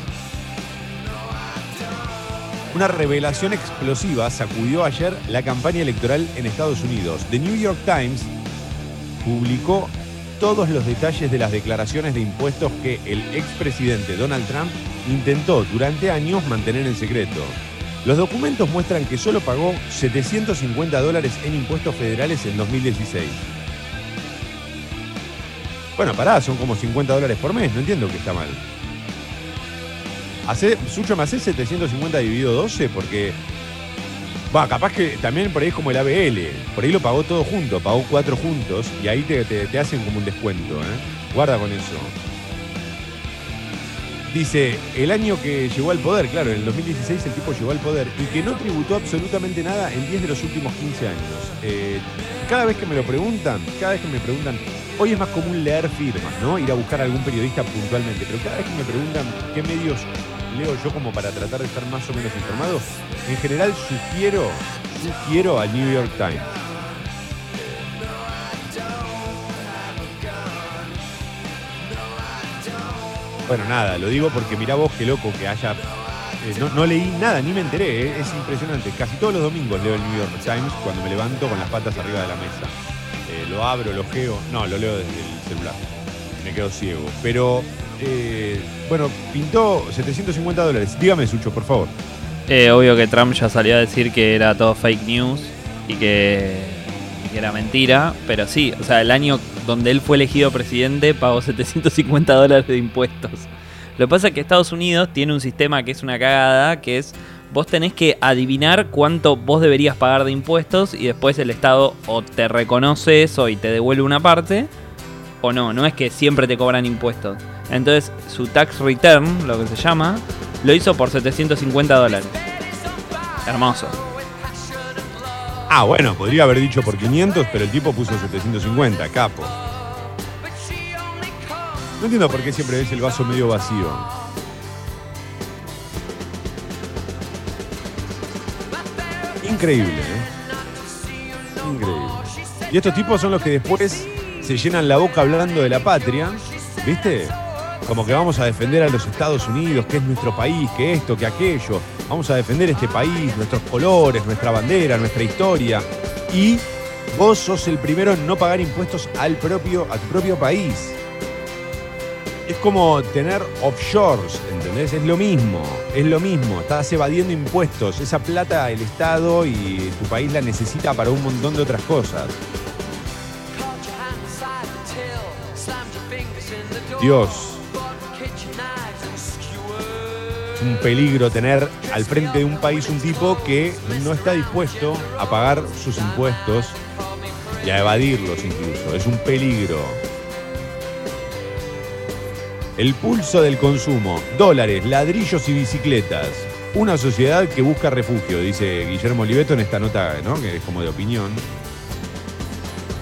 Una revelación explosiva sacudió ayer la campaña electoral en Estados Unidos. The New York Times publicó todos los detalles de las declaraciones de impuestos que el expresidente Donald Trump intentó durante años mantener en secreto. Los documentos muestran que solo pagó 750 dólares en impuestos federales en 2016. Bueno, pará, son como 50 dólares por mes, no entiendo que está mal. Hace, Sucho, ¿me hace 750 dividido 12? Porque Capaz que también por ahí es como el ABL. Por ahí lo pagó todo junto, pagó cuatro juntos y ahí te, hacen como un descuento. ¿eh? Guarda con eso. Dice, el año que llegó al poder, claro, en el 2016 el tipo llegó al poder y que no tributó absolutamente nada en 10 de los últimos 15 años. Eh, cada vez que me lo preguntan, cada vez que me preguntan, hoy es más común leer firmas, ¿no? Ir a buscar a algún periodista puntualmente, pero cada vez que me preguntan qué medios leo yo como para tratar de estar más o menos informado, en general sugiero, sugiero al New York Times. Bueno, nada, lo digo porque mirá vos qué loco que haya. eh, no, leí nada, ni me enteré, eh, es impresionante. Casi todos los domingos leo el New York Times cuando me levanto con las patas arriba de la mesa. Eh, lo abro, lo geo. No, lo leo desde el celular. Me quedo ciego. Pero, eh, bueno, pintó 750 dólares. Dígame, Sucho, por favor. Eh, obvio que Trump ya salió a decir que era todo fake news y que, y que era mentira, pero sí, o sea, el año donde él fue elegido presidente pagó 750 dólares de impuestos. Lo que pasa es que Estados Unidos tiene un sistema que es una cagada, que es vos tenés que adivinar cuánto vos deberías pagar de impuestos y después el Estado o te reconoce eso y te devuelve una parte, o no, no es que siempre te cobran impuestos. Entonces su tax return, lo que se llama, lo hizo por 750 dólares. Hermoso. Ah, bueno, podría haber dicho por 500, pero el tipo puso 750, capo. No entiendo por qué siempre ves el vaso medio vacío. Increíble, ¿eh? Increíble. Y estos tipos son los que después se llenan la boca hablando de la patria, ¿viste? Como que vamos a defender a los Estados Unidos, que es nuestro país, que esto, que aquello. Vamos a defender este país, nuestros colores, nuestra bandera, nuestra historia. Y vos sos el primero en no pagar impuestos al propio, a tu propio país. Es como tener offshores, ¿entendés? Es lo mismo, es lo mismo. Estás evadiendo impuestos. Esa plata el Estado y tu país la necesita para un montón de otras cosas. Dios. Un peligro tener al frente de un país un tipo que no está dispuesto a pagar sus impuestos y a evadirlos incluso. Es un peligro. El pulso del consumo, dólares, ladrillos y bicicletas. Una sociedad que busca refugio, dice Guillermo Oliveto en esta nota, ¿no? que es como de opinión.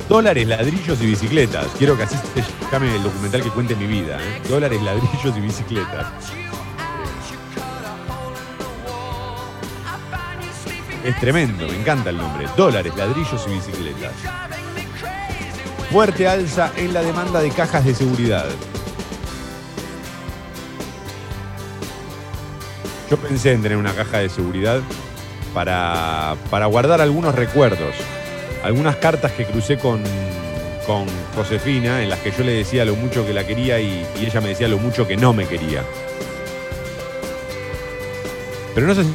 Dólares, ladrillos y bicicletas. Quiero que así se llame el documental que cuente mi vida. ¿eh? Dólares, ladrillos y bicicletas. Es tremendo, me encanta el nombre. Dólares, ladrillos y bicicletas. Fuerte alza en la demanda de cajas de seguridad. Yo pensé en tener una caja de seguridad para, para guardar algunos recuerdos. Algunas cartas que crucé con, con Josefina, en las que yo le decía lo mucho que la quería y, y ella me decía lo mucho que no me quería. Pero no sé si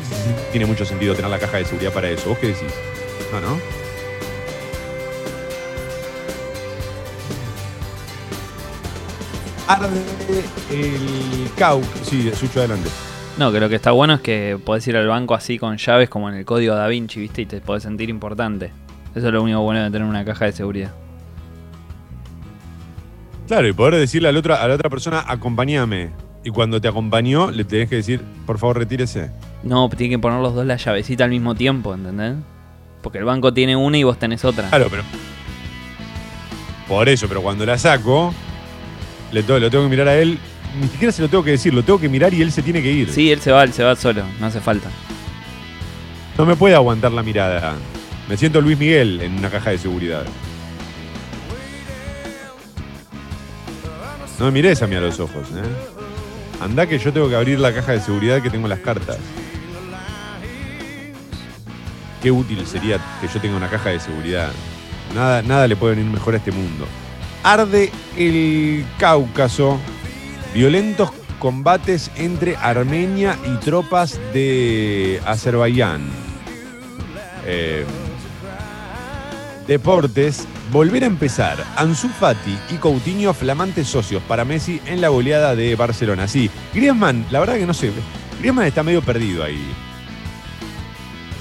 tiene mucho sentido tener la caja de seguridad para eso. ¿Vos qué decís? No, ¿no? Arde el cau. Sí, Sucho, adelante. No, que lo que está bueno es que podés ir al banco así con llaves como en el código Da Vinci, ¿viste? Y te podés sentir importante. Eso es lo único bueno de tener una caja de seguridad. Claro, y poder decirle a la otra, a la otra persona, acompáñame. Y cuando te acompañó, le tenés que decir, por favor, retírese. No, tienen que poner los dos la llavecita al mismo tiempo, ¿entendés? Porque el banco tiene una y vos tenés otra. Claro, pero. Por eso, pero cuando la saco, le to- lo tengo que mirar a él. Ni siquiera se lo tengo que decir, lo tengo que mirar y él se tiene que ir. Sí, él se va, él se va solo, no hace falta. No me puede aguantar la mirada. Me siento Luis Miguel en una caja de seguridad. No me mires a mí a los ojos, ¿eh? Andá que yo tengo que abrir la caja de seguridad que tengo las cartas. Qué útil sería que yo tenga una caja de seguridad. Nada, nada le puede venir mejor a este mundo. Arde el Cáucaso. Violentos combates entre Armenia y tropas de Azerbaiyán. Eh, deportes. Volver a empezar. Ansu Fati y Coutinho flamantes socios para Messi en la goleada de Barcelona. Sí, Griezmann, la verdad que no sé. Griezmann está medio perdido ahí.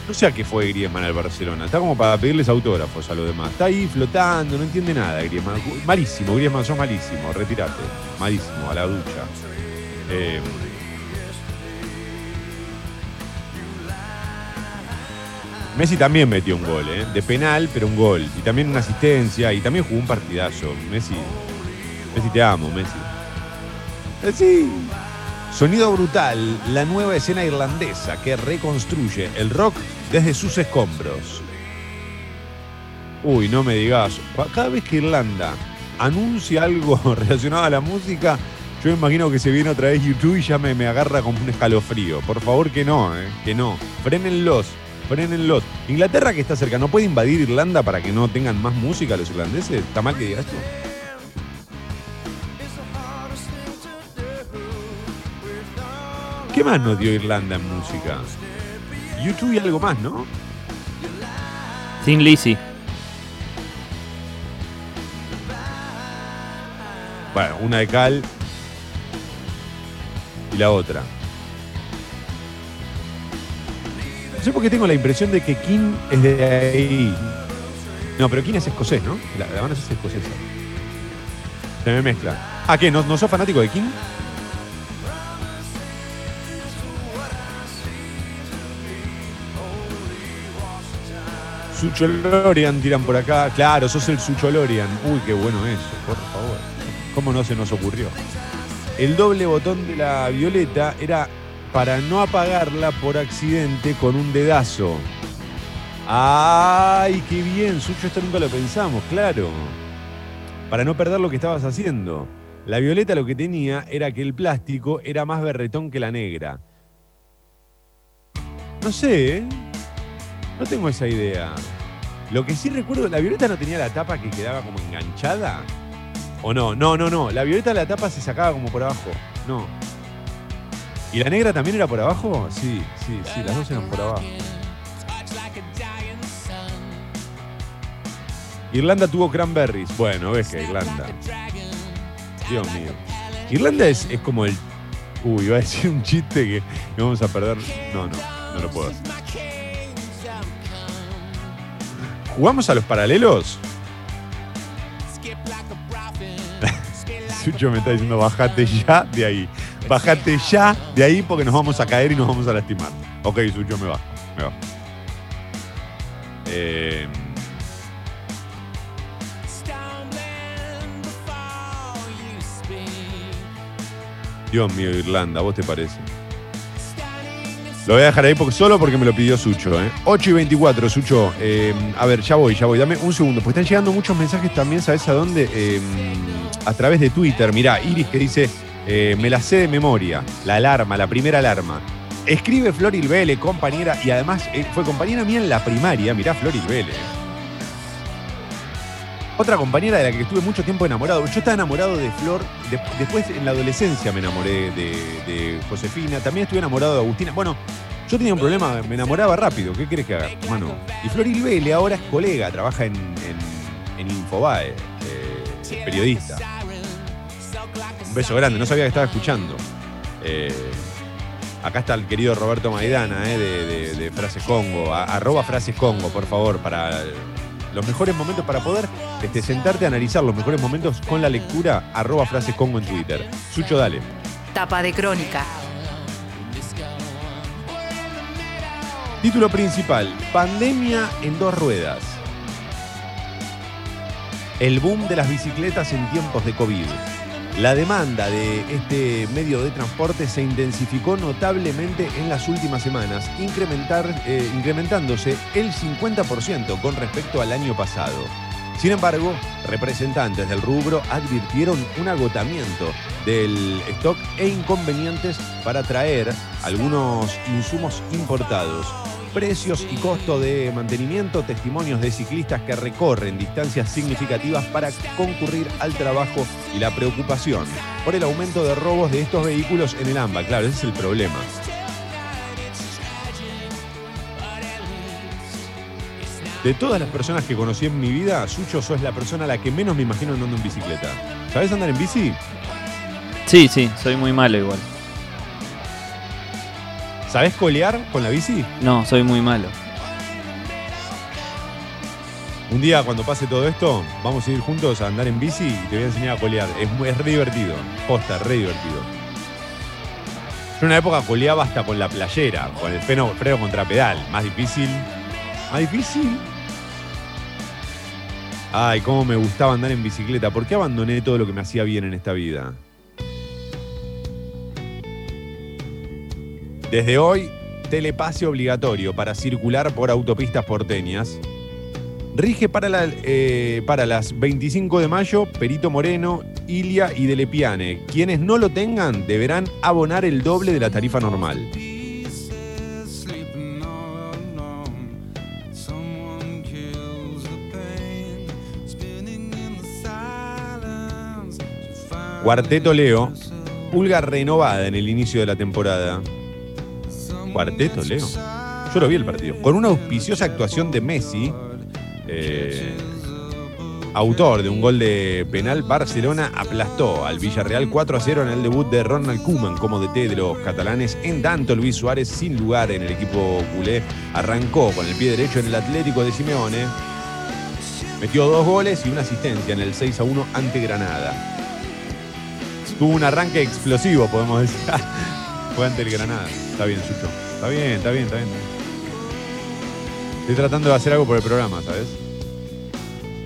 No sé a qué fue Griezmann al Barcelona. Está como para pedirles autógrafos a los demás. Está ahí flotando, no entiende nada Griezmann. Malísimo, Griezmann, sos malísimo. Retírate. Malísimo, a la ducha. Eh, Messi también metió un gol, ¿eh? de penal, pero un gol. Y también una asistencia, y también jugó un partidazo. Messi, Messi te amo, Messi. Messi. Sonido brutal, la nueva escena irlandesa que reconstruye el rock desde sus escombros. Uy, no me digas, cada vez que Irlanda anuncia algo relacionado a la música, yo me imagino que se viene otra vez YouTube y ya me, me agarra como un escalofrío. Por favor que no, ¿eh? que no. Frenenlos, frenenlos. Inglaterra que está cerca, ¿no puede invadir Irlanda para que no tengan más música los irlandeses? ¿Está mal que diga esto? ¿Qué más nos dio Irlanda en música? YouTube y algo más, ¿no? Sin Lizzy. Bueno, una de cal y la otra. No sé por qué tengo la impresión de que King es de ahí. No, pero King es escocés, ¿no? La, la banda es escocesa. Se me mezcla. Ah, ¿qué? ¿No, ¿No sos fanático de King? Sucho Lorian tiran por acá. Claro, sos el Sucho Lorian. Uy, qué bueno eso, por favor. ¿Cómo no se nos ocurrió? El doble botón de la violeta era para no apagarla por accidente con un dedazo. ¡Ay, qué bien! Sucho, esto nunca lo pensamos, claro. Para no perder lo que estabas haciendo. La violeta lo que tenía era que el plástico era más berretón que la negra. No sé, ¿eh? No tengo esa idea. Lo que sí recuerdo, la violeta no tenía la tapa que quedaba como enganchada. ¿O no? No, no, no. La violeta la tapa se sacaba como por abajo. No. ¿Y la negra también era por abajo? Sí, sí, sí, las dos eran por abajo. Irlanda tuvo cranberries. Bueno, ves que Irlanda. Dios mío. Irlanda es, es como el. Uy, iba a decir un chiste que vamos a perder. No, no, no lo puedo. ¿Jugamos a los paralelos? Sucho me está diciendo, bajate ya de ahí. Bajate ya de ahí porque nos vamos a caer y nos vamos a lastimar. Ok, Sucho, me bajo. Me bajo. Eh, Dios mío, Irlanda, ¿vos te parece? Lo voy a dejar ahí porque, solo porque me lo pidió Sucho. ¿eh? 8 y 24, Sucho. Eh, a ver, ya voy, ya voy. Dame un segundo. Pues están llegando muchos mensajes también, ¿sabes a dónde? Eh, a través de Twitter. Mirá, Iris que dice, eh, me la sé de memoria. La alarma, la primera alarma. Escribe Floril Vélez, compañera, y además fue compañera mía en la primaria. Mirá, Floril Vélez. Otra compañera de la que estuve mucho tiempo enamorado. Yo estaba enamorado de Flor. de- después en la adolescencia me enamoré de, de Josefina. También estuve enamorado de Agustina. Bueno, yo tenía un problema, me enamoraba rápido. ¿Qué querés que haga? Mano. Y Flor Ilvele ahora es colega, trabaja en, en, en Infobae, eh, periodista. Un beso grande, no sabía que estaba escuchando. Eh, acá está el querido Roberto Maidana, eh, de, de- de Frases Congo. A- arroba Frases Congo, por favor, para los mejores momentos para poder este, sentarte a analizar los mejores momentos con la lectura. Arroba Frases Congo en Twitter. Sucho, dale. Tapa de crónica. Título principal, Pandemia en dos ruedas. El boom de las bicicletas en tiempos de COVID. La demanda de este medio de transporte se intensificó notablemente en las últimas semanas, eh, incrementándose el 50% con respecto al año pasado. Sin embargo, representantes del rubro advirtieron un agotamiento del stock e inconvenientes para traer algunos insumos importados. Precios y costo de mantenimiento, testimonios de ciclistas que recorren distancias significativas para concurrir al trabajo y la preocupación por el aumento de robos de estos vehículos en el AMBA. Claro, ese es el problema. De todas las personas que conocí en mi vida, Sucho, sos la persona a la que menos me imagino andando en bicicleta. ¿Sabes andar en bici? Sí, sí, soy muy malo igual. ¿Sabes colear con la bici? No, soy muy malo. Un día cuando pase todo esto, vamos a ir juntos a andar en bici y te voy a enseñar a colear. Es, muy- es re divertido. Posta, re divertido. Yo en una época coleaba hasta con la playera, con el freno, freno contra pedal. Más difícil. Más difícil. Ay, cómo me gustaba andar en bicicleta. ¿Por qué abandoné todo lo que me hacía bien en esta vida? Desde hoy, telepase obligatorio para circular por autopistas porteñas. Rige para, eh, las 25 de mayo Perito Moreno, Ilia y Delepiane. Quienes no lo tengan deberán abonar el doble de la tarifa normal. Cuarteto Leo, pulga renovada en el inicio de la temporada. Cuarteto Leo. Yo lo vi el partido. Con una auspiciosa actuación de Messi, eh, autor de un gol de penal, Barcelona aplastó al Villarreal 4 a 0 en el debut de Ronald Koeman como DT de los catalanes. En tanto, Luis Suárez, sin lugar en el equipo culé, arrancó con el pie derecho en el Atlético de Simeone. Metió dos goles y una asistencia en el 6 a 1 ante Granada. Tuvo un arranque explosivo, podemos decir. Fue ante el Granada. Está bien, Sucho. Está bien, está bien, está bien. Estoy tratando de hacer algo por el programa, ¿sabes?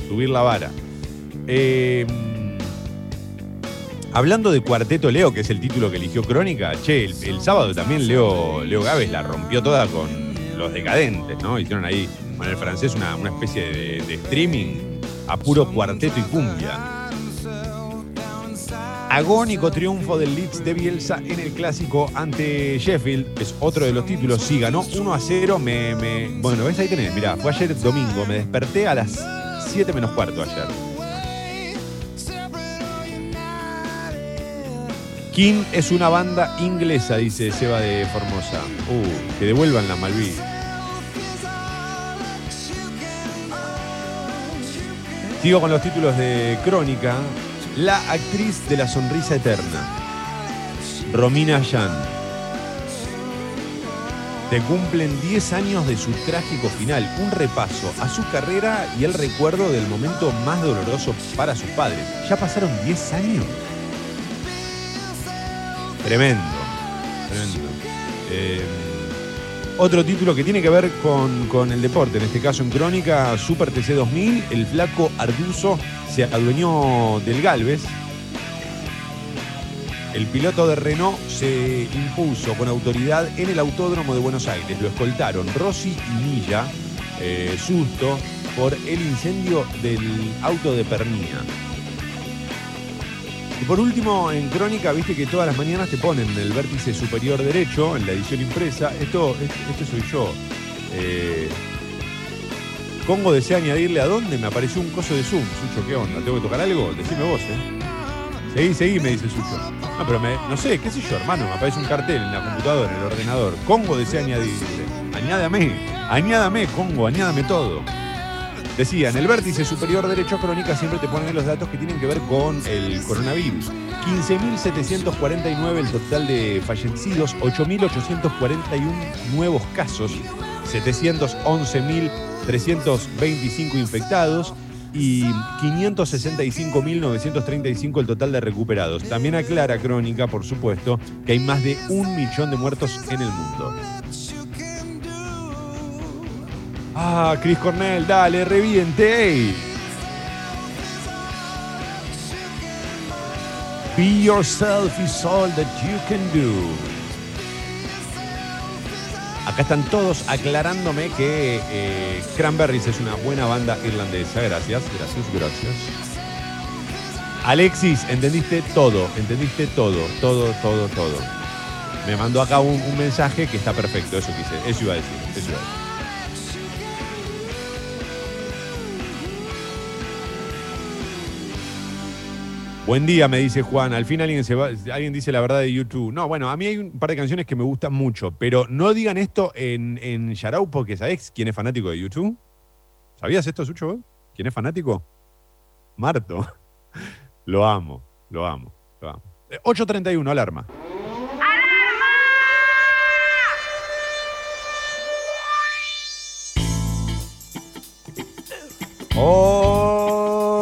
Subir la vara. Eh, hablando de Cuarteto Leo, que es el título que eligió Crónica, che, el, sábado también Leo, Leo Gávez la rompió toda con los decadentes, ¿no? Hicieron ahí con el francés una, una especie de streaming a puro cuarteto y cumbia. Agónico triunfo del Leeds de Bielsa en el clásico ante Sheffield. Es otro de los títulos. Sí, ganó 1 a 0. Me. Bueno, ves ahí tenés. Mirá, fue ayer domingo. Me desperté a las 7 menos cuarto ayer. King es una banda inglesa, dice Seba de Formosa. Uh, que devuelvan la Malví. Sigo con los títulos de Crónica. La actriz de la sonrisa eterna, Romina Yan. Se cumplen 10 años de su trágico final, un repaso a su carrera y el recuerdo del momento más doloroso para sus padres. ¿Ya pasaron 10 años? Tremendo, tremendo. Eh, otro título que tiene que ver con, con, el deporte, en este caso en Crónica, Super TC 2000, el flaco Arduzo se adueñó del Galvez. El piloto de Renault se impuso con autoridad en el Autódromo de Buenos Aires. Lo escoltaron Rossi y Milla, eh, susto, por el incendio del auto de Pernía. Y por último, en Crónica, viste que todas las mañanas te ponen el vértice superior derecho, en la edición impresa. Esto, esto soy yo. Eh, Congo desea añadirle a dónde me apareció un coso de Zoom. Sucho, ¿qué onda? ¿Tengo que tocar algo? Decime vos, ¿eh? Seguí, seguí, me dice Sucho. No, pero me, no sé, qué sé yo, hermano. Me aparece un cartel en la computadora, en el ordenador. Congo desea añadirle. Añádame, añádame, Congo, añádame todo. Decía, en el vértice superior derecho crónica siempre te ponen los datos que tienen que ver con el coronavirus. 15.749 el total de fallecidos, 8.841 nuevos casos, 711.325 infectados y 565.935 el total de recuperados. También aclara Crónica, por supuesto, que hay más de un millón de muertos en el mundo. Ah, Chris Cornell, dale, reviente. Be yourself is all that you can do. Acá están todos aclarándome que eh, Cranberries es una buena banda irlandesa. Gracias, gracias, gracias. Alexis, entendiste todo, entendiste todo, todo, todo, todo. Me mandó acá un, mensaje que está perfecto, eso quise, eso iba a decir, eso iba a decir. Buen día, me dice Juan. Al fin alguien, se va, alguien dice la verdad de YouTube. No, bueno, a mí hay un par de canciones que me gustan mucho, pero no digan esto en, en Yarau porque ¿sabés quién es fanático de YouTube? ¿Sabías esto, Sucho? vos? ¿Quién es fanático? Marto. Lo amo, lo amo, lo amo. Eh, 8.31, alarma.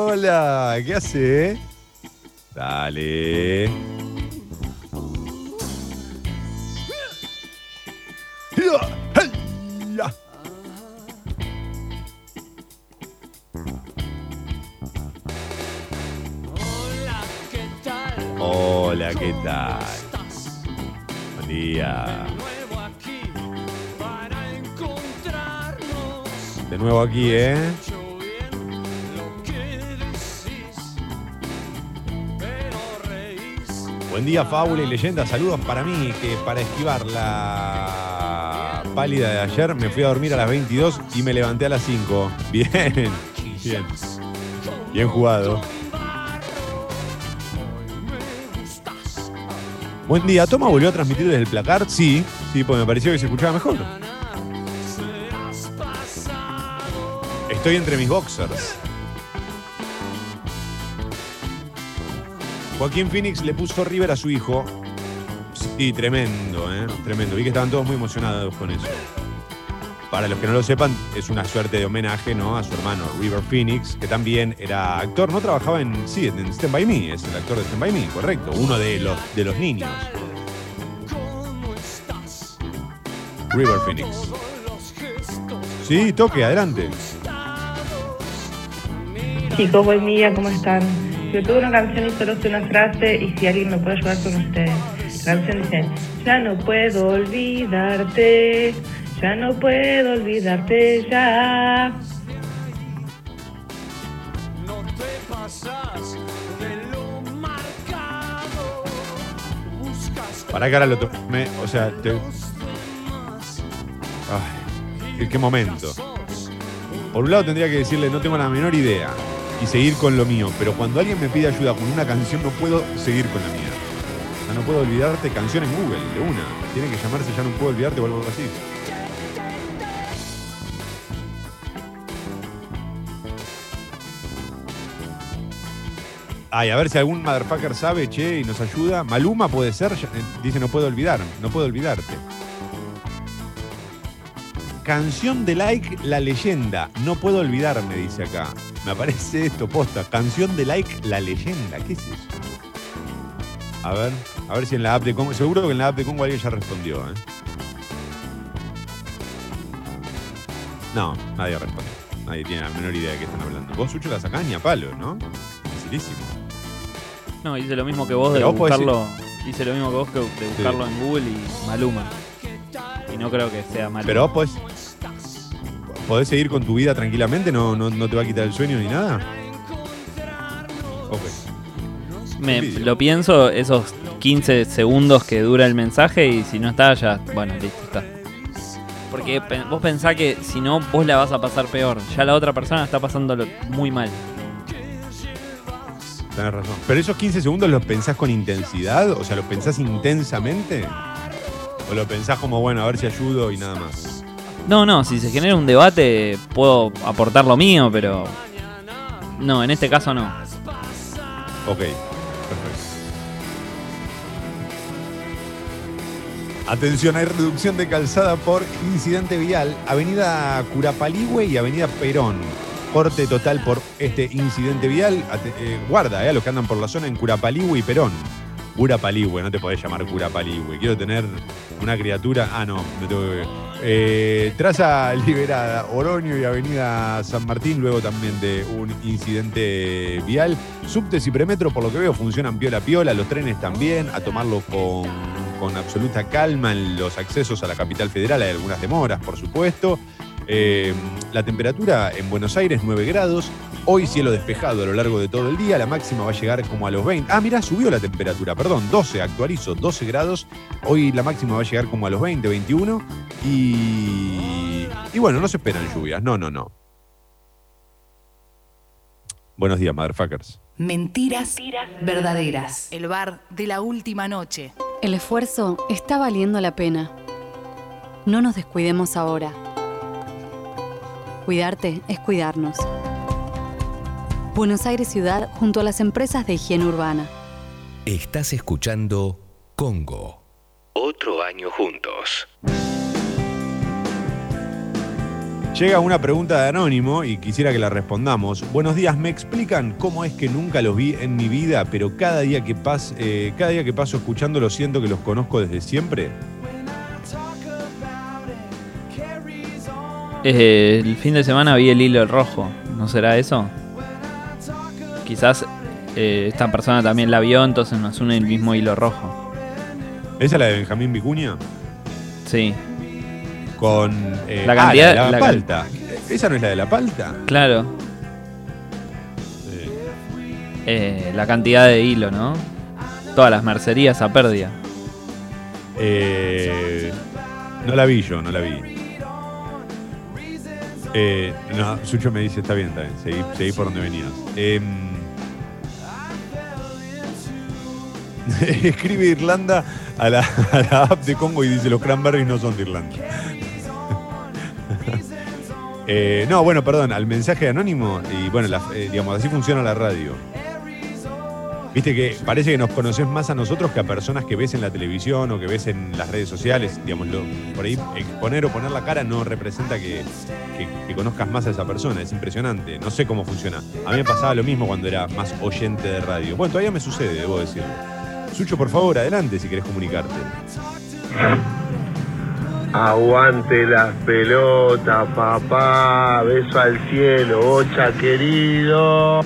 Hola, ¿qué hace? Dale. Hola, ¿qué tal? Buen día. De nuevo aquí, ¿eh? Buen día, fábula y leyenda. Saludos para mí, que para esquivar la pálida de ayer me fui a dormir a las 22 y me levanté a las 5. Bien, bien. Bien jugado. Buen día, ¿Toma volvió a transmitir desde el placar? Sí, sí, porque me pareció que se escuchaba mejor. Estoy entre mis boxers. Joaquín Phoenix le puso River a su hijo. Sí, tremendo, ¿eh? Tremendo. Vi que estaban todos muy emocionados con eso. Para los que no lo sepan, es una suerte de homenaje ¿no? a su hermano River Phoenix, que también era actor, no trabajaba en, sí, en Stand By Me, es el actor de Stand By Me, correcto, uno de los, de los niños. River Phoenix. Sí, toque, adelante. Chicos, buen día, ¿cómo están? Yo tuve una canción y solo sé una frase y si alguien me puede ayudar con ustedes. La canción dice, ya no puedo olvidarte, ya no puedo olvidarte ya. Para que ahora lo tomé, o sea, te... Ay, qué momento. Por un lado tendría que decirle, no tengo la menor idea y seguir con lo mío, pero cuando alguien me pide ayuda con una canción no puedo seguir con la mía. O sea, no puedo olvidarte canción en Google, de una. Tiene que llamarse Ya no puedo olvidarte o algo así. Ay, a ver si algún motherfucker sabe, che, y nos ayuda. Maluma puede ser, dice no puedo olvidar, no puedo olvidarte. Canción de like, la leyenda. No puedo olvidarme, dice acá. Me aparece esto, posta. Canción de like, la leyenda. ¿Qué es eso? A ver, a ver si en la app de Congo. Seguro que en la app de Congo alguien ya respondió, ¿eh? No, nadie respondió. Nadie tiene la menor idea de qué están hablando. Vos, Sucho, la sacás ni a palo, ¿no? Facilísimo. No, hice lo mismo que vos de vos buscarlo. Hice lo mismo que vos que de buscarlo en Google y Maluma. Y no creo que sea Maluma. Pero vos podés, podés seguir con tu vida tranquilamente, no, no, no te va a quitar el sueño ni nada. Ok. Me, lo pienso esos 15 segundos que dura el mensaje y si no está, ya, bueno, listo, está. Porque vos pensás que si no, vos la vas a pasar peor. Ya la otra persona está pasándolo muy mal. Tenés razón. Pero esos 15 segundos los pensás con intensidad, o sea, los pensás intensamente. O lo pensás como, bueno, a ver si ayudo y nada más. No, no, si se genera un debate, puedo aportar lo mío, pero. No, en este caso no. Ok, perfecto. Atención, hay reducción de calzada por incidente vial. Avenida Curapaligüe y Avenida Perón. Corte total por este incidente vial. Eh, guarda, eh, a los que andan por la zona en Curapaligüe y Perón. Curapaligüe, no te podés llamar Curapaligüe. Quiero tener una criatura. Ah, no, me tengo que. Eh, traza liberada, Oroño y Avenida San Martín, luego también de un incidente vial. Subtes y premetro, por lo que veo, funcionan piola piola, los trenes también, a tomarlo con, con absoluta calma en los accesos a la capital federal, hay algunas demoras, por supuesto. Eh, la temperatura en Buenos Aires 9 grados, hoy cielo despejado a lo largo de todo el día, la máxima va a llegar como a los 20. Ah, mirá, subió la temperatura, perdón, 12, actualizo, 12 grados, hoy la máxima va a llegar como a los 20, 21 y, y bueno, no se esperan lluvias, no, no, no. Buenos días, motherfuckers. Mentiras verdaderas. El bar de la última noche. El esfuerzo está valiendo la pena. No nos descuidemos ahora. Cuidarte es cuidarnos. Buenos Aires Ciudad junto a las empresas de higiene urbana. Estás escuchando Congo. Otro año juntos. Llega una pregunta de Anónimo y quisiera que la respondamos. Buenos días, ¿me explican cómo es que nunca los vi en mi vida, pero cada día que, pas, eh, cada día que paso escuchando lo siento que los conozco desde siempre? Eh, el fin de semana vi el hilo rojo. ¿No será eso? Quizás eh, esta persona también la vio, entonces nos une el mismo hilo rojo. ¿Esa es la de Benjamín Vicuña? Sí, Con. eh, La ah, cantidad- de la, la- palta. ¿Esa no es la de la palta? claro. Sí. Eh, la cantidad de hilo, ¿no? Todas las mercerías a pérdida. Eh, no la vi yo, no la vi. Eh, no, Sucho me dice, está bien, está seguí, por donde venías. Em, escribe Irlanda a la, a la app de Congo y dice, los cranberries no son de Irlanda. Eh, no, bueno, perdón, al mensaje anónimo, y bueno, la- eh, digamos, así funciona la radio. Viste que parece que nos conoces más a nosotros que a personas que ves en la televisión o que ves en las redes sociales. Digamos, lo- por ahí exponer o poner la cara no representa que, que- que conozcas más a esa persona. Es impresionante. No sé cómo funciona. A mí me pasaba lo mismo cuando era más oyente de radio. Bueno, todavía me sucede, debo decirlo. Sucho, por favor, adelante si querés comunicarte. Aguante las pelotas, papá. Beso al cielo, bocha querido.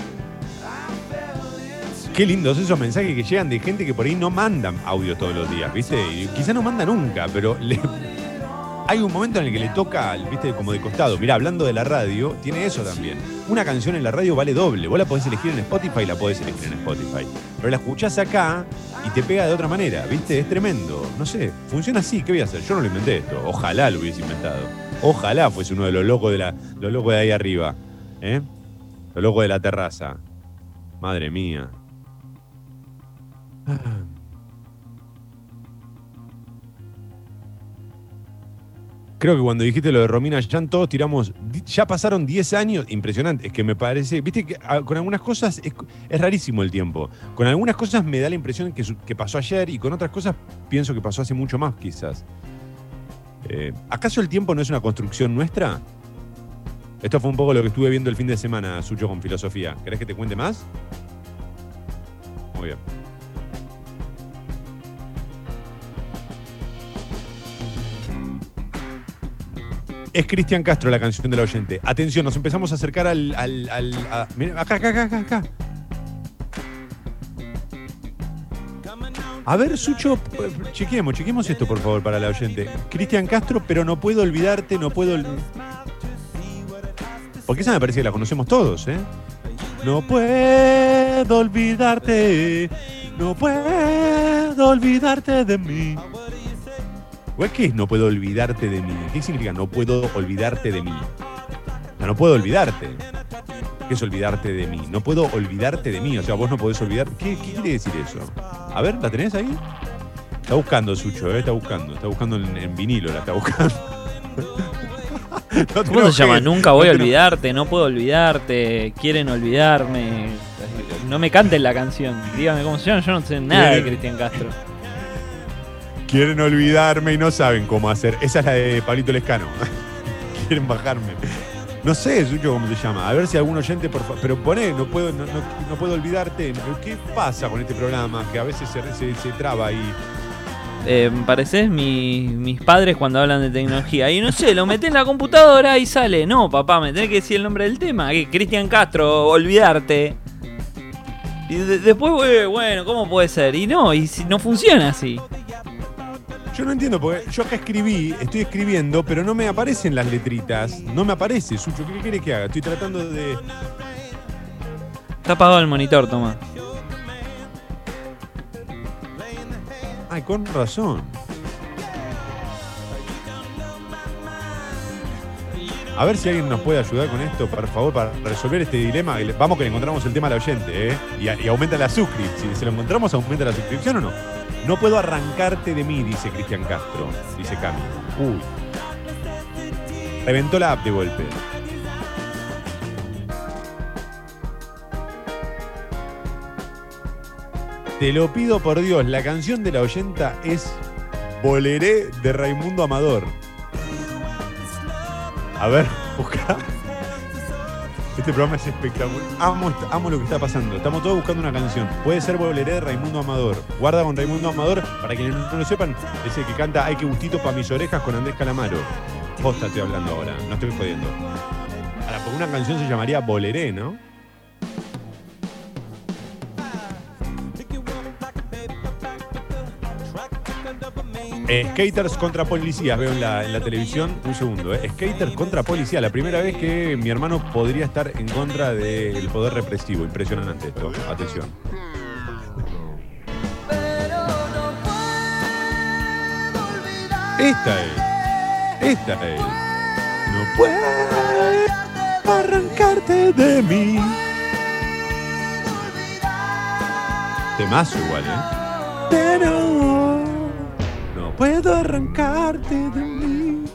Qué lindos esos mensajes que llegan de gente que por ahí no mandan audio todos los días, ¿viste? Y quizá no manda nunca, pero hay un momento en el que le toca, ¿viste? Como de costado. Mirá, hablando de la radio, tiene eso también. Una canción en la radio vale doble. Vos la podés elegir en Spotify y la podés elegir en Spotify. Pero la escuchás acá y te pega de otra manera, ¿viste? Es tremendo. No sé, funciona así. ¿Qué voy a hacer? Yo no lo inventé esto. Ojalá lo hubiese inventado. Ojalá fuese uno de los locos de, la, los locos de ahí arriba. ¿Eh? Los locos de la terraza. Madre mía. Creo que cuando dijiste lo de Romina Yan, todos tiramos. Ya pasaron 10 años. Impresionante. Es que me parece. Viste que ah, con algunas cosas es, es rarísimo el tiempo. Con algunas cosas me da la impresión que, pasó ayer y con otras cosas pienso que pasó hace mucho más, quizás. Eh, ¿Acaso el tiempo no es una construcción nuestra? Esto fue un poco lo que estuve viendo el fin de semana, Sucho, con filosofía. ¿Querés que te cuente más? Muy bien. Es Cristian Castro la canción del oyente. Atención, nos empezamos a acercar al. al, al- acá, acá, acá, acá. A ver, Sucho, chequemos, chequemos esto, por favor, para la oyente. Cristian Castro, pero no puedo olvidarte, no puedo. Porque esa me parece que la conocemos todos, ¿eh? No puedo olvidarte, no puedo olvidarte de mí. ¿Qué es no puedo olvidarte de mí? ¿Qué significa no puedo olvidarte de mí? O no puedo olvidarte. ¿Qué es olvidarte de mí? No puedo olvidarte de mí. O sea, vos no podés olvidar. ¿Qué, qué quiere decir eso? A ver, ¿la tenés ahí? Está buscando, Sucho, ¿eh? Está buscando. Está buscando en, en vinilo, la está buscando. No ¿Cómo se llama? Nunca voy no a olvidarte, no puedo olvidarte, quieren olvidarme. No me canten la canción, dígame cómo se llama, yo no sé nada de. Cristian Castro. Quieren olvidarme y no saben cómo hacer. Esa es la de Pablito Lescano. Quieren bajarme. No sé, Sucho, cómo se llama. A ver si algún oyente, por favor. Pero poné, no puedo, no, no- puedo olvidarte. ¿Qué pasa con este programa? Que a veces se, se- se traba y. Eh, pareces mi- mis padres cuando hablan de tecnología. Y no sé, lo metés en la computadora y sale. No, papá, me tenés que decir el nombre del tema. Cristian Castro, olvidarte. Y de- después, eh, bueno, ¿cómo puede ser? Y no, y no funciona así. Yo no entiendo, porque yo acá escribí, estoy escribiendo, pero no me aparecen las letritas. No me aparece, Sucho. ¿Qué querés que haga? Estoy tratando de. Está apagado el monitor, toma. Ay, con razón. A ver si alguien nos puede ayudar con esto, por favor, para resolver este dilema. Vamos que le encontramos el tema al oyente, ¿eh? Y, y aumenta la suscripción. Si se lo encontramos, aumenta la suscripción o no. No puedo arrancarte de mí, dice Cristian Castro, dice Cami. Uy. Reventó la app de golpe. Te lo pido por Dios, la canción de la oyenta es Boleré de Raimundo Amador. A ver, busca. Este programa es espectacular. Amo, lo que está pasando. Estamos todos buscando una canción. Puede ser Boleré de Raimundo Amador. Guarda con Raimundo Amador, para quienes no lo sepan, es el que canta Ay, qué gustito para mis orejas con Andrés Calamaro. Posta estoy hablando ahora, no estoy jodiendo. Ahora, porque una canción se llamaría Boleré, ¿no? Eh, skaters contra policías, veo en la, en la televisión. Un segundo, eh. Skaters contra policía. La primera vez que mi hermano podría estar en contra del poder represivo. Impresionante esto. Atención. Esta es. Esta es. No puedo arrancarte de mí. Temazo igual, ¿eh? Pero puedo arrancarte de mí.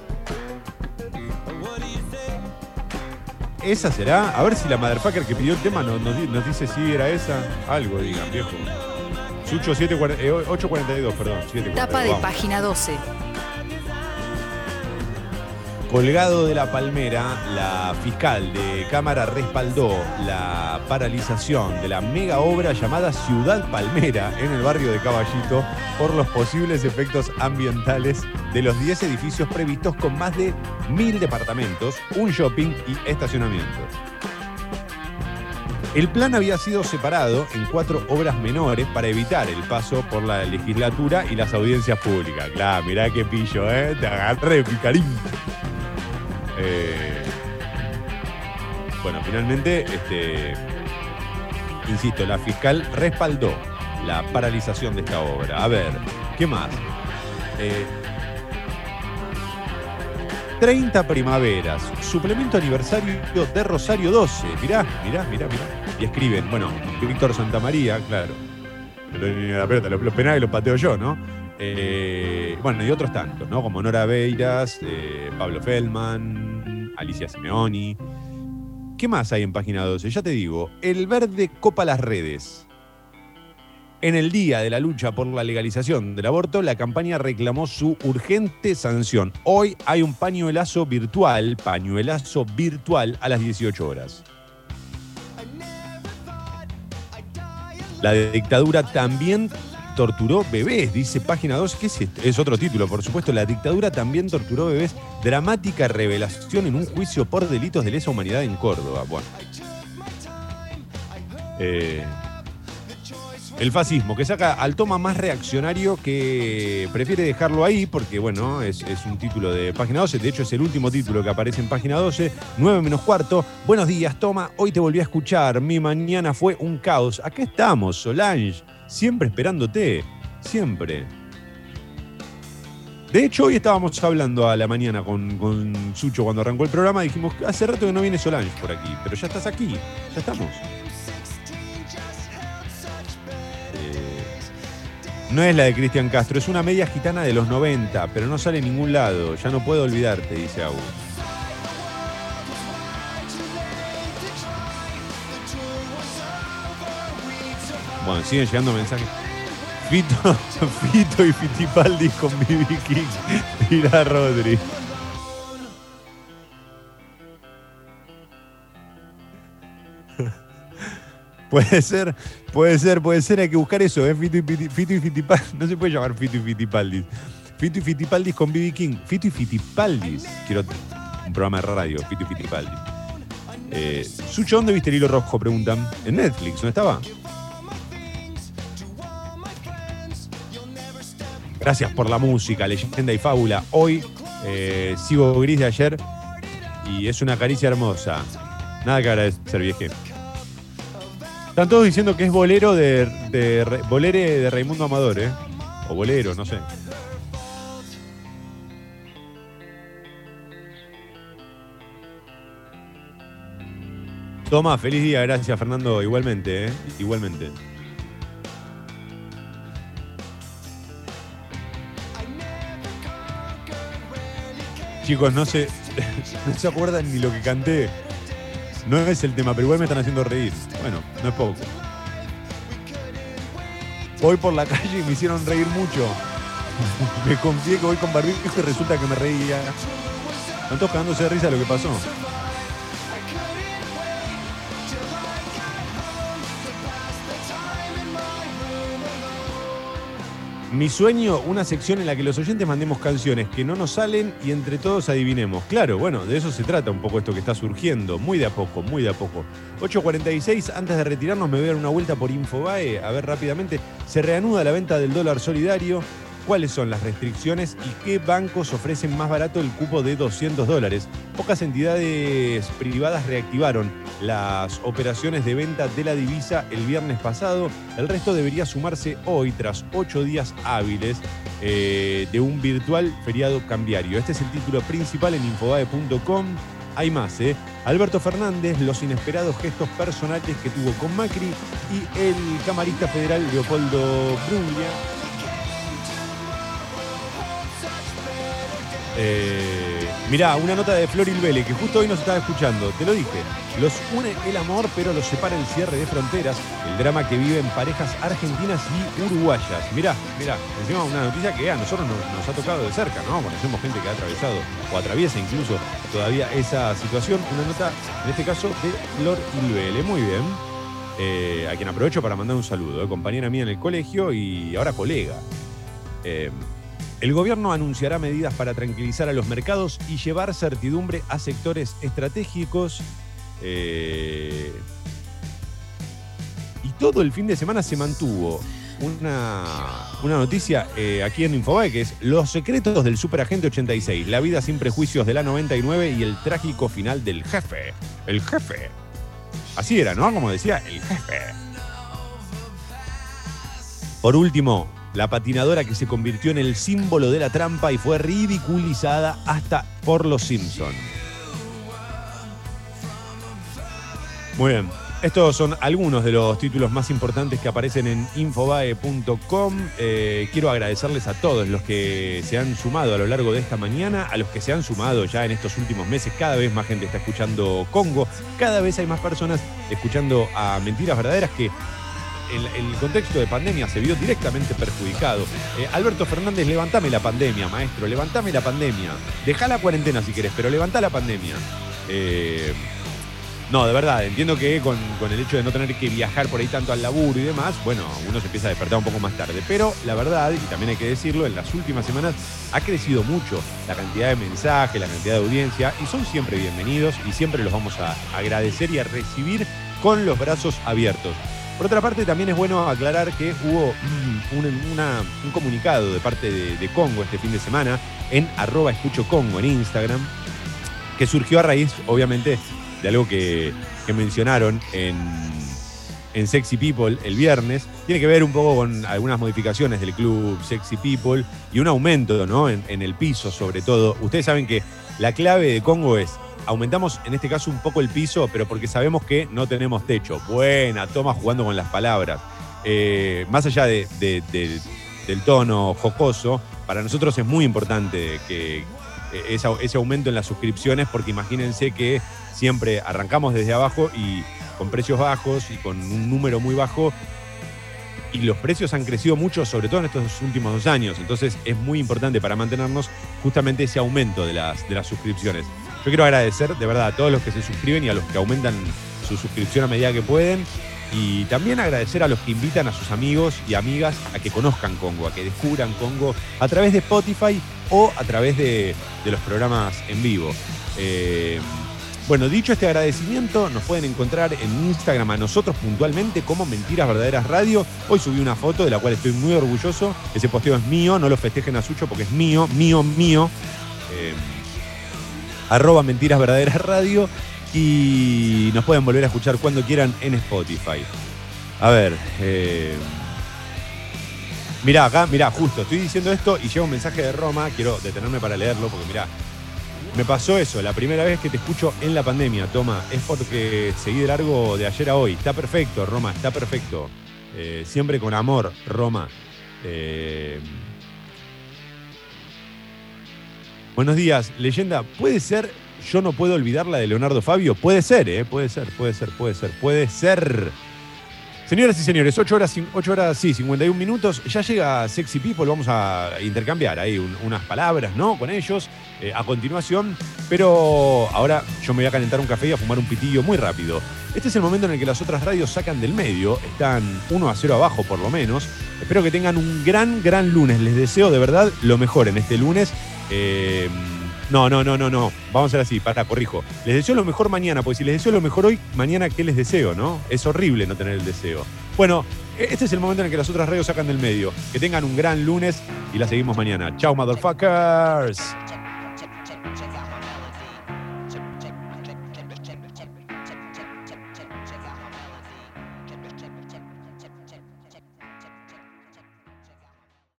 ¿Esa será? A ver si la motherfucker que pidió el tema nos, nos nos dice si era esa. Algo digan, viejo. Sucho 740 eh, 842, perdón. 742, Tapa de vamos. página 12. Colgado de la palmera, la fiscal de Cámara respaldó la paralización de la mega obra llamada Ciudad Palmera en el barrio de Caballito por los posibles efectos ambientales de los 10 edificios previstos con más de mil departamentos, un shopping y estacionamientos. El plan había sido separado en cuatro obras menores para evitar el paso por la legislatura y las audiencias públicas. Claro, mirá qué pillo, ¿eh? Te agarré, picarín. Eh, bueno, finalmente, este, insisto, la fiscal respaldó la paralización de esta obra. A ver, ¿qué más? Eh, 30 primaveras, suplemento aniversario de Rosario 12. Mirá, mirá, mirá, mirá. Y escriben, bueno, Víctor Santamaría, claro. La pelota, los penales los pateo yo, ¿no? Eh, bueno, y otros tantos, ¿no? Como Nora Beiras, eh, Pablo Feldman, Alicia Simeoni. ¿Qué más hay en página 12? Ya te digo, el verde copa las redes. En el día de la lucha por la legalización del aborto, la campaña reclamó su urgente sanción. Hoy hay un pañuelazo virtual, pañuelazo virtual a las 18 horas. La dictadura también torturó bebés, dice página 2. ¿Qué es esto? Es otro título, por supuesto. La dictadura también torturó bebés. Dramática revelación en un juicio por delitos de lesa humanidad en Córdoba. Bueno. Eh, el fascismo, que saca al toma más reaccionario que prefiere dejarlo ahí, porque bueno, es, es un título de página 12, de hecho es el último título que aparece en página 12, 9 menos cuarto. Buenos días, Toma, hoy te volví a escuchar, mi mañana fue un caos. Acá estamos, Solange, siempre esperándote, siempre. De hecho, hoy estábamos hablando a la mañana con, Sucho cuando arrancó el programa, dijimos, hace rato que no viene Solange por aquí, pero ya estás aquí, ya estamos. No es la de Cristian Castro, es una media gitana de los 90, pero no sale en ningún lado. Ya no puedo olvidarte, dice Agus. Bueno, siguen llegando mensajes. Fito, Fito y Fitipaldi con BB King. Mira Rodri. Puede ser, puede ser, puede ser, hay que buscar eso, ¿eh? Fito y, Fito y Fitipaldis. No se puede llamar Fito y Fitipaldis. Fito y Fitipaldis con BB King. Fito y Fitipaldis. Quiero un programa de radio, Fito y Fitipaldis. Eh, Sucho, ¿dónde viste el hilo rojo? Preguntan. En Netflix, ¿no estaba? Gracias por la música, leyenda y fábula. Hoy eh, sigo gris de ayer y es una caricia hermosa. Nada que agradecer, vieje. Están todos diciendo que es bolero de, de Re- bolere de Raimundo Amador, ¿eh? O bolero, no sé. Toma, feliz día, gracias Fernando, igualmente, ¿eh? Igualmente. Chicos, no se, no se acuerdan ni lo que canté. No es el tema, pero igual me están haciendo reír. Bueno, no es poco. Voy por la calle y me hicieron reír mucho. Me confié que voy con barbijo y resulta que me reía. Están todos cagándose de risa lo que pasó. Mi sueño, una sección en la que los oyentes mandemos canciones que no nos salen y entre todos adivinemos. Claro, bueno, de eso se trata un poco esto que está surgiendo, muy de a poco, muy de a poco. 8.46, antes de retirarnos me voy a dar una vuelta por Infobae, a ver rápidamente, se reanuda la venta del dólar solidario cuáles son las restricciones y qué bancos ofrecen más barato el cupo de 200 dólares. Pocas entidades privadas reactivaron las operaciones de venta de la divisa el viernes pasado. El resto debería sumarse hoy tras ocho días hábiles eh, de un virtual feriado cambiario. Este es el título principal en infobae.com. Hay más, ¿eh? Alberto Fernández, los inesperados gestos personales que tuvo con Macri y el camarista federal Leopoldo Bruglia Eh, mirá, una nota de Flor Vélez, que justo hoy nos estaba escuchando. Te lo dije. Los une el amor, pero los separa el cierre de fronteras. El drama que viven parejas argentinas y uruguayas. Mirá, mirá. Encima una noticia que a nosotros nos, ha tocado de cerca, ¿no? Conocemos gente que ha atravesado o atraviesa incluso todavía esa situación. Una nota, en este caso, de Flor Ilvele. Muy bien. Eh, a quien aprovecho para mandar un saludo. Eh, compañera mía en el colegio y ahora colega. Eh, el gobierno anunciará medidas para tranquilizar a los mercados y llevar certidumbre a sectores estratégicos. Eh, y todo el fin de semana se mantuvo una, una noticia eh, aquí en Infobae que es Los secretos del superagente 86, la vida sin prejuicios de la 99 y el trágico final del jefe. El jefe. Así era, ¿no? Como decía, el jefe. Por último, la patinadora que se convirtió en el símbolo de la trampa y fue ridiculizada hasta por los Simpson. Muy bien. Estos son algunos de los títulos más importantes que aparecen en infobae.com. Eh, quiero agradecerles a todos los que se han sumado a lo largo de esta mañana, a los que se han sumado ya en estos últimos meses. Cada vez más gente está escuchando Congo, cada vez hay más personas escuchando a Mentiras Verdaderas que el, contexto de pandemia se vio directamente perjudicado. Eh, Alberto Fernández, levantame la pandemia, maestro, levantame la pandemia. Deja la cuarentena si querés, pero levantá la pandemia. Eh, no, de verdad, entiendo que con, el hecho de no tener que viajar por ahí tanto al laburo y demás, bueno, uno se empieza a despertar un poco más tarde. Pero la verdad, y también hay que decirlo, en las últimas semanas ha crecido mucho la cantidad de mensajes, la cantidad de audiencia, y son siempre bienvenidos y siempre los vamos a agradecer y a recibir con los brazos abiertos. Por otra parte, también es bueno aclarar que hubo un, comunicado de parte de, Congo este fin de semana en arroba escucho Congo en Instagram, que surgió a raíz, obviamente, de algo que, mencionaron en, Sexy People el viernes. Tiene que ver un poco con algunas modificaciones del club Sexy People y un aumento ¿no? en, en el piso, sobre todo. Ustedes saben que la clave de Congo es aumentamos en este caso un poco el piso, pero porque sabemos que no tenemos techo. Buena, toma jugando con las palabras. Eh, más allá del tono jocoso, para nosotros es muy importante eh, ese, aumento en las suscripciones, porque imagínense que siempre arrancamos desde abajo y con precios bajos y con un número muy bajo y los precios han crecido mucho, sobre todo en estos últimos dos años. Entonces es muy importante para mantenernos justamente ese aumento de las suscripciones. Yo quiero agradecer de verdad a todos los que se suscriben y a los que aumentan su suscripción a medida que pueden. Y también agradecer a los que invitan a sus amigos y amigas a que conozcan Congo, a que descubran Congo a través de Spotify o a través de, los programas en vivo. Eh, bueno, dicho este agradecimiento, nos pueden encontrar en Instagram a nosotros puntualmente como Mentiras Verdaderas Radio. Hoy subí una foto de la cual estoy muy orgulloso. Ese posteo es mío, no lo festejen a Sucho porque es mío, mío, mío. Eh, arroba Mentiras Verdaderas Radio y nos pueden volver a escuchar cuando quieran en Spotify. A ver, eh, mirá acá, mirá, justo, estoy diciendo esto y llega un mensaje de Roma, quiero detenerme para leerlo porque mirá, me pasó eso, la primera vez que te escucho en la pandemia, toma, es porque seguí de largo de ayer a hoy. Está perfecto, Roma, está perfecto. Eh, siempre con amor, Roma. Eh, Buenos días, leyenda. ¿Puede ser Yo no puedo olvidar la de Leonardo Fabio? Puede ser, ¿eh? Puede ser, puede ser, puede ser, puede ser. Señoras y señores, 8 horas, 8 horas, sí, 51 minutos. Ya llega Sexy People, vamos a intercambiar ahí unas palabras, ¿no? Con ellos eh, a continuación. Pero ahora yo me voy a calentar un café y a fumar un pitillo muy rápido. Este es el momento en el que las otras radios sacan del medio, están 1 a 0 abajo por lo menos. Espero que tengan un gran, gran lunes. Les deseo de verdad lo mejor en este lunes. Eh, no, no, no, no, no. Vamos a hacer así, para, corrijo. Les deseo lo mejor mañana, porque si les deseo lo mejor hoy, mañana, ¿qué les deseo, no? Es horrible no tener el deseo. Bueno, este es el momento en el que las otras radios sacan del medio. Que tengan un gran lunes y la seguimos mañana. Chao, motherfuckers.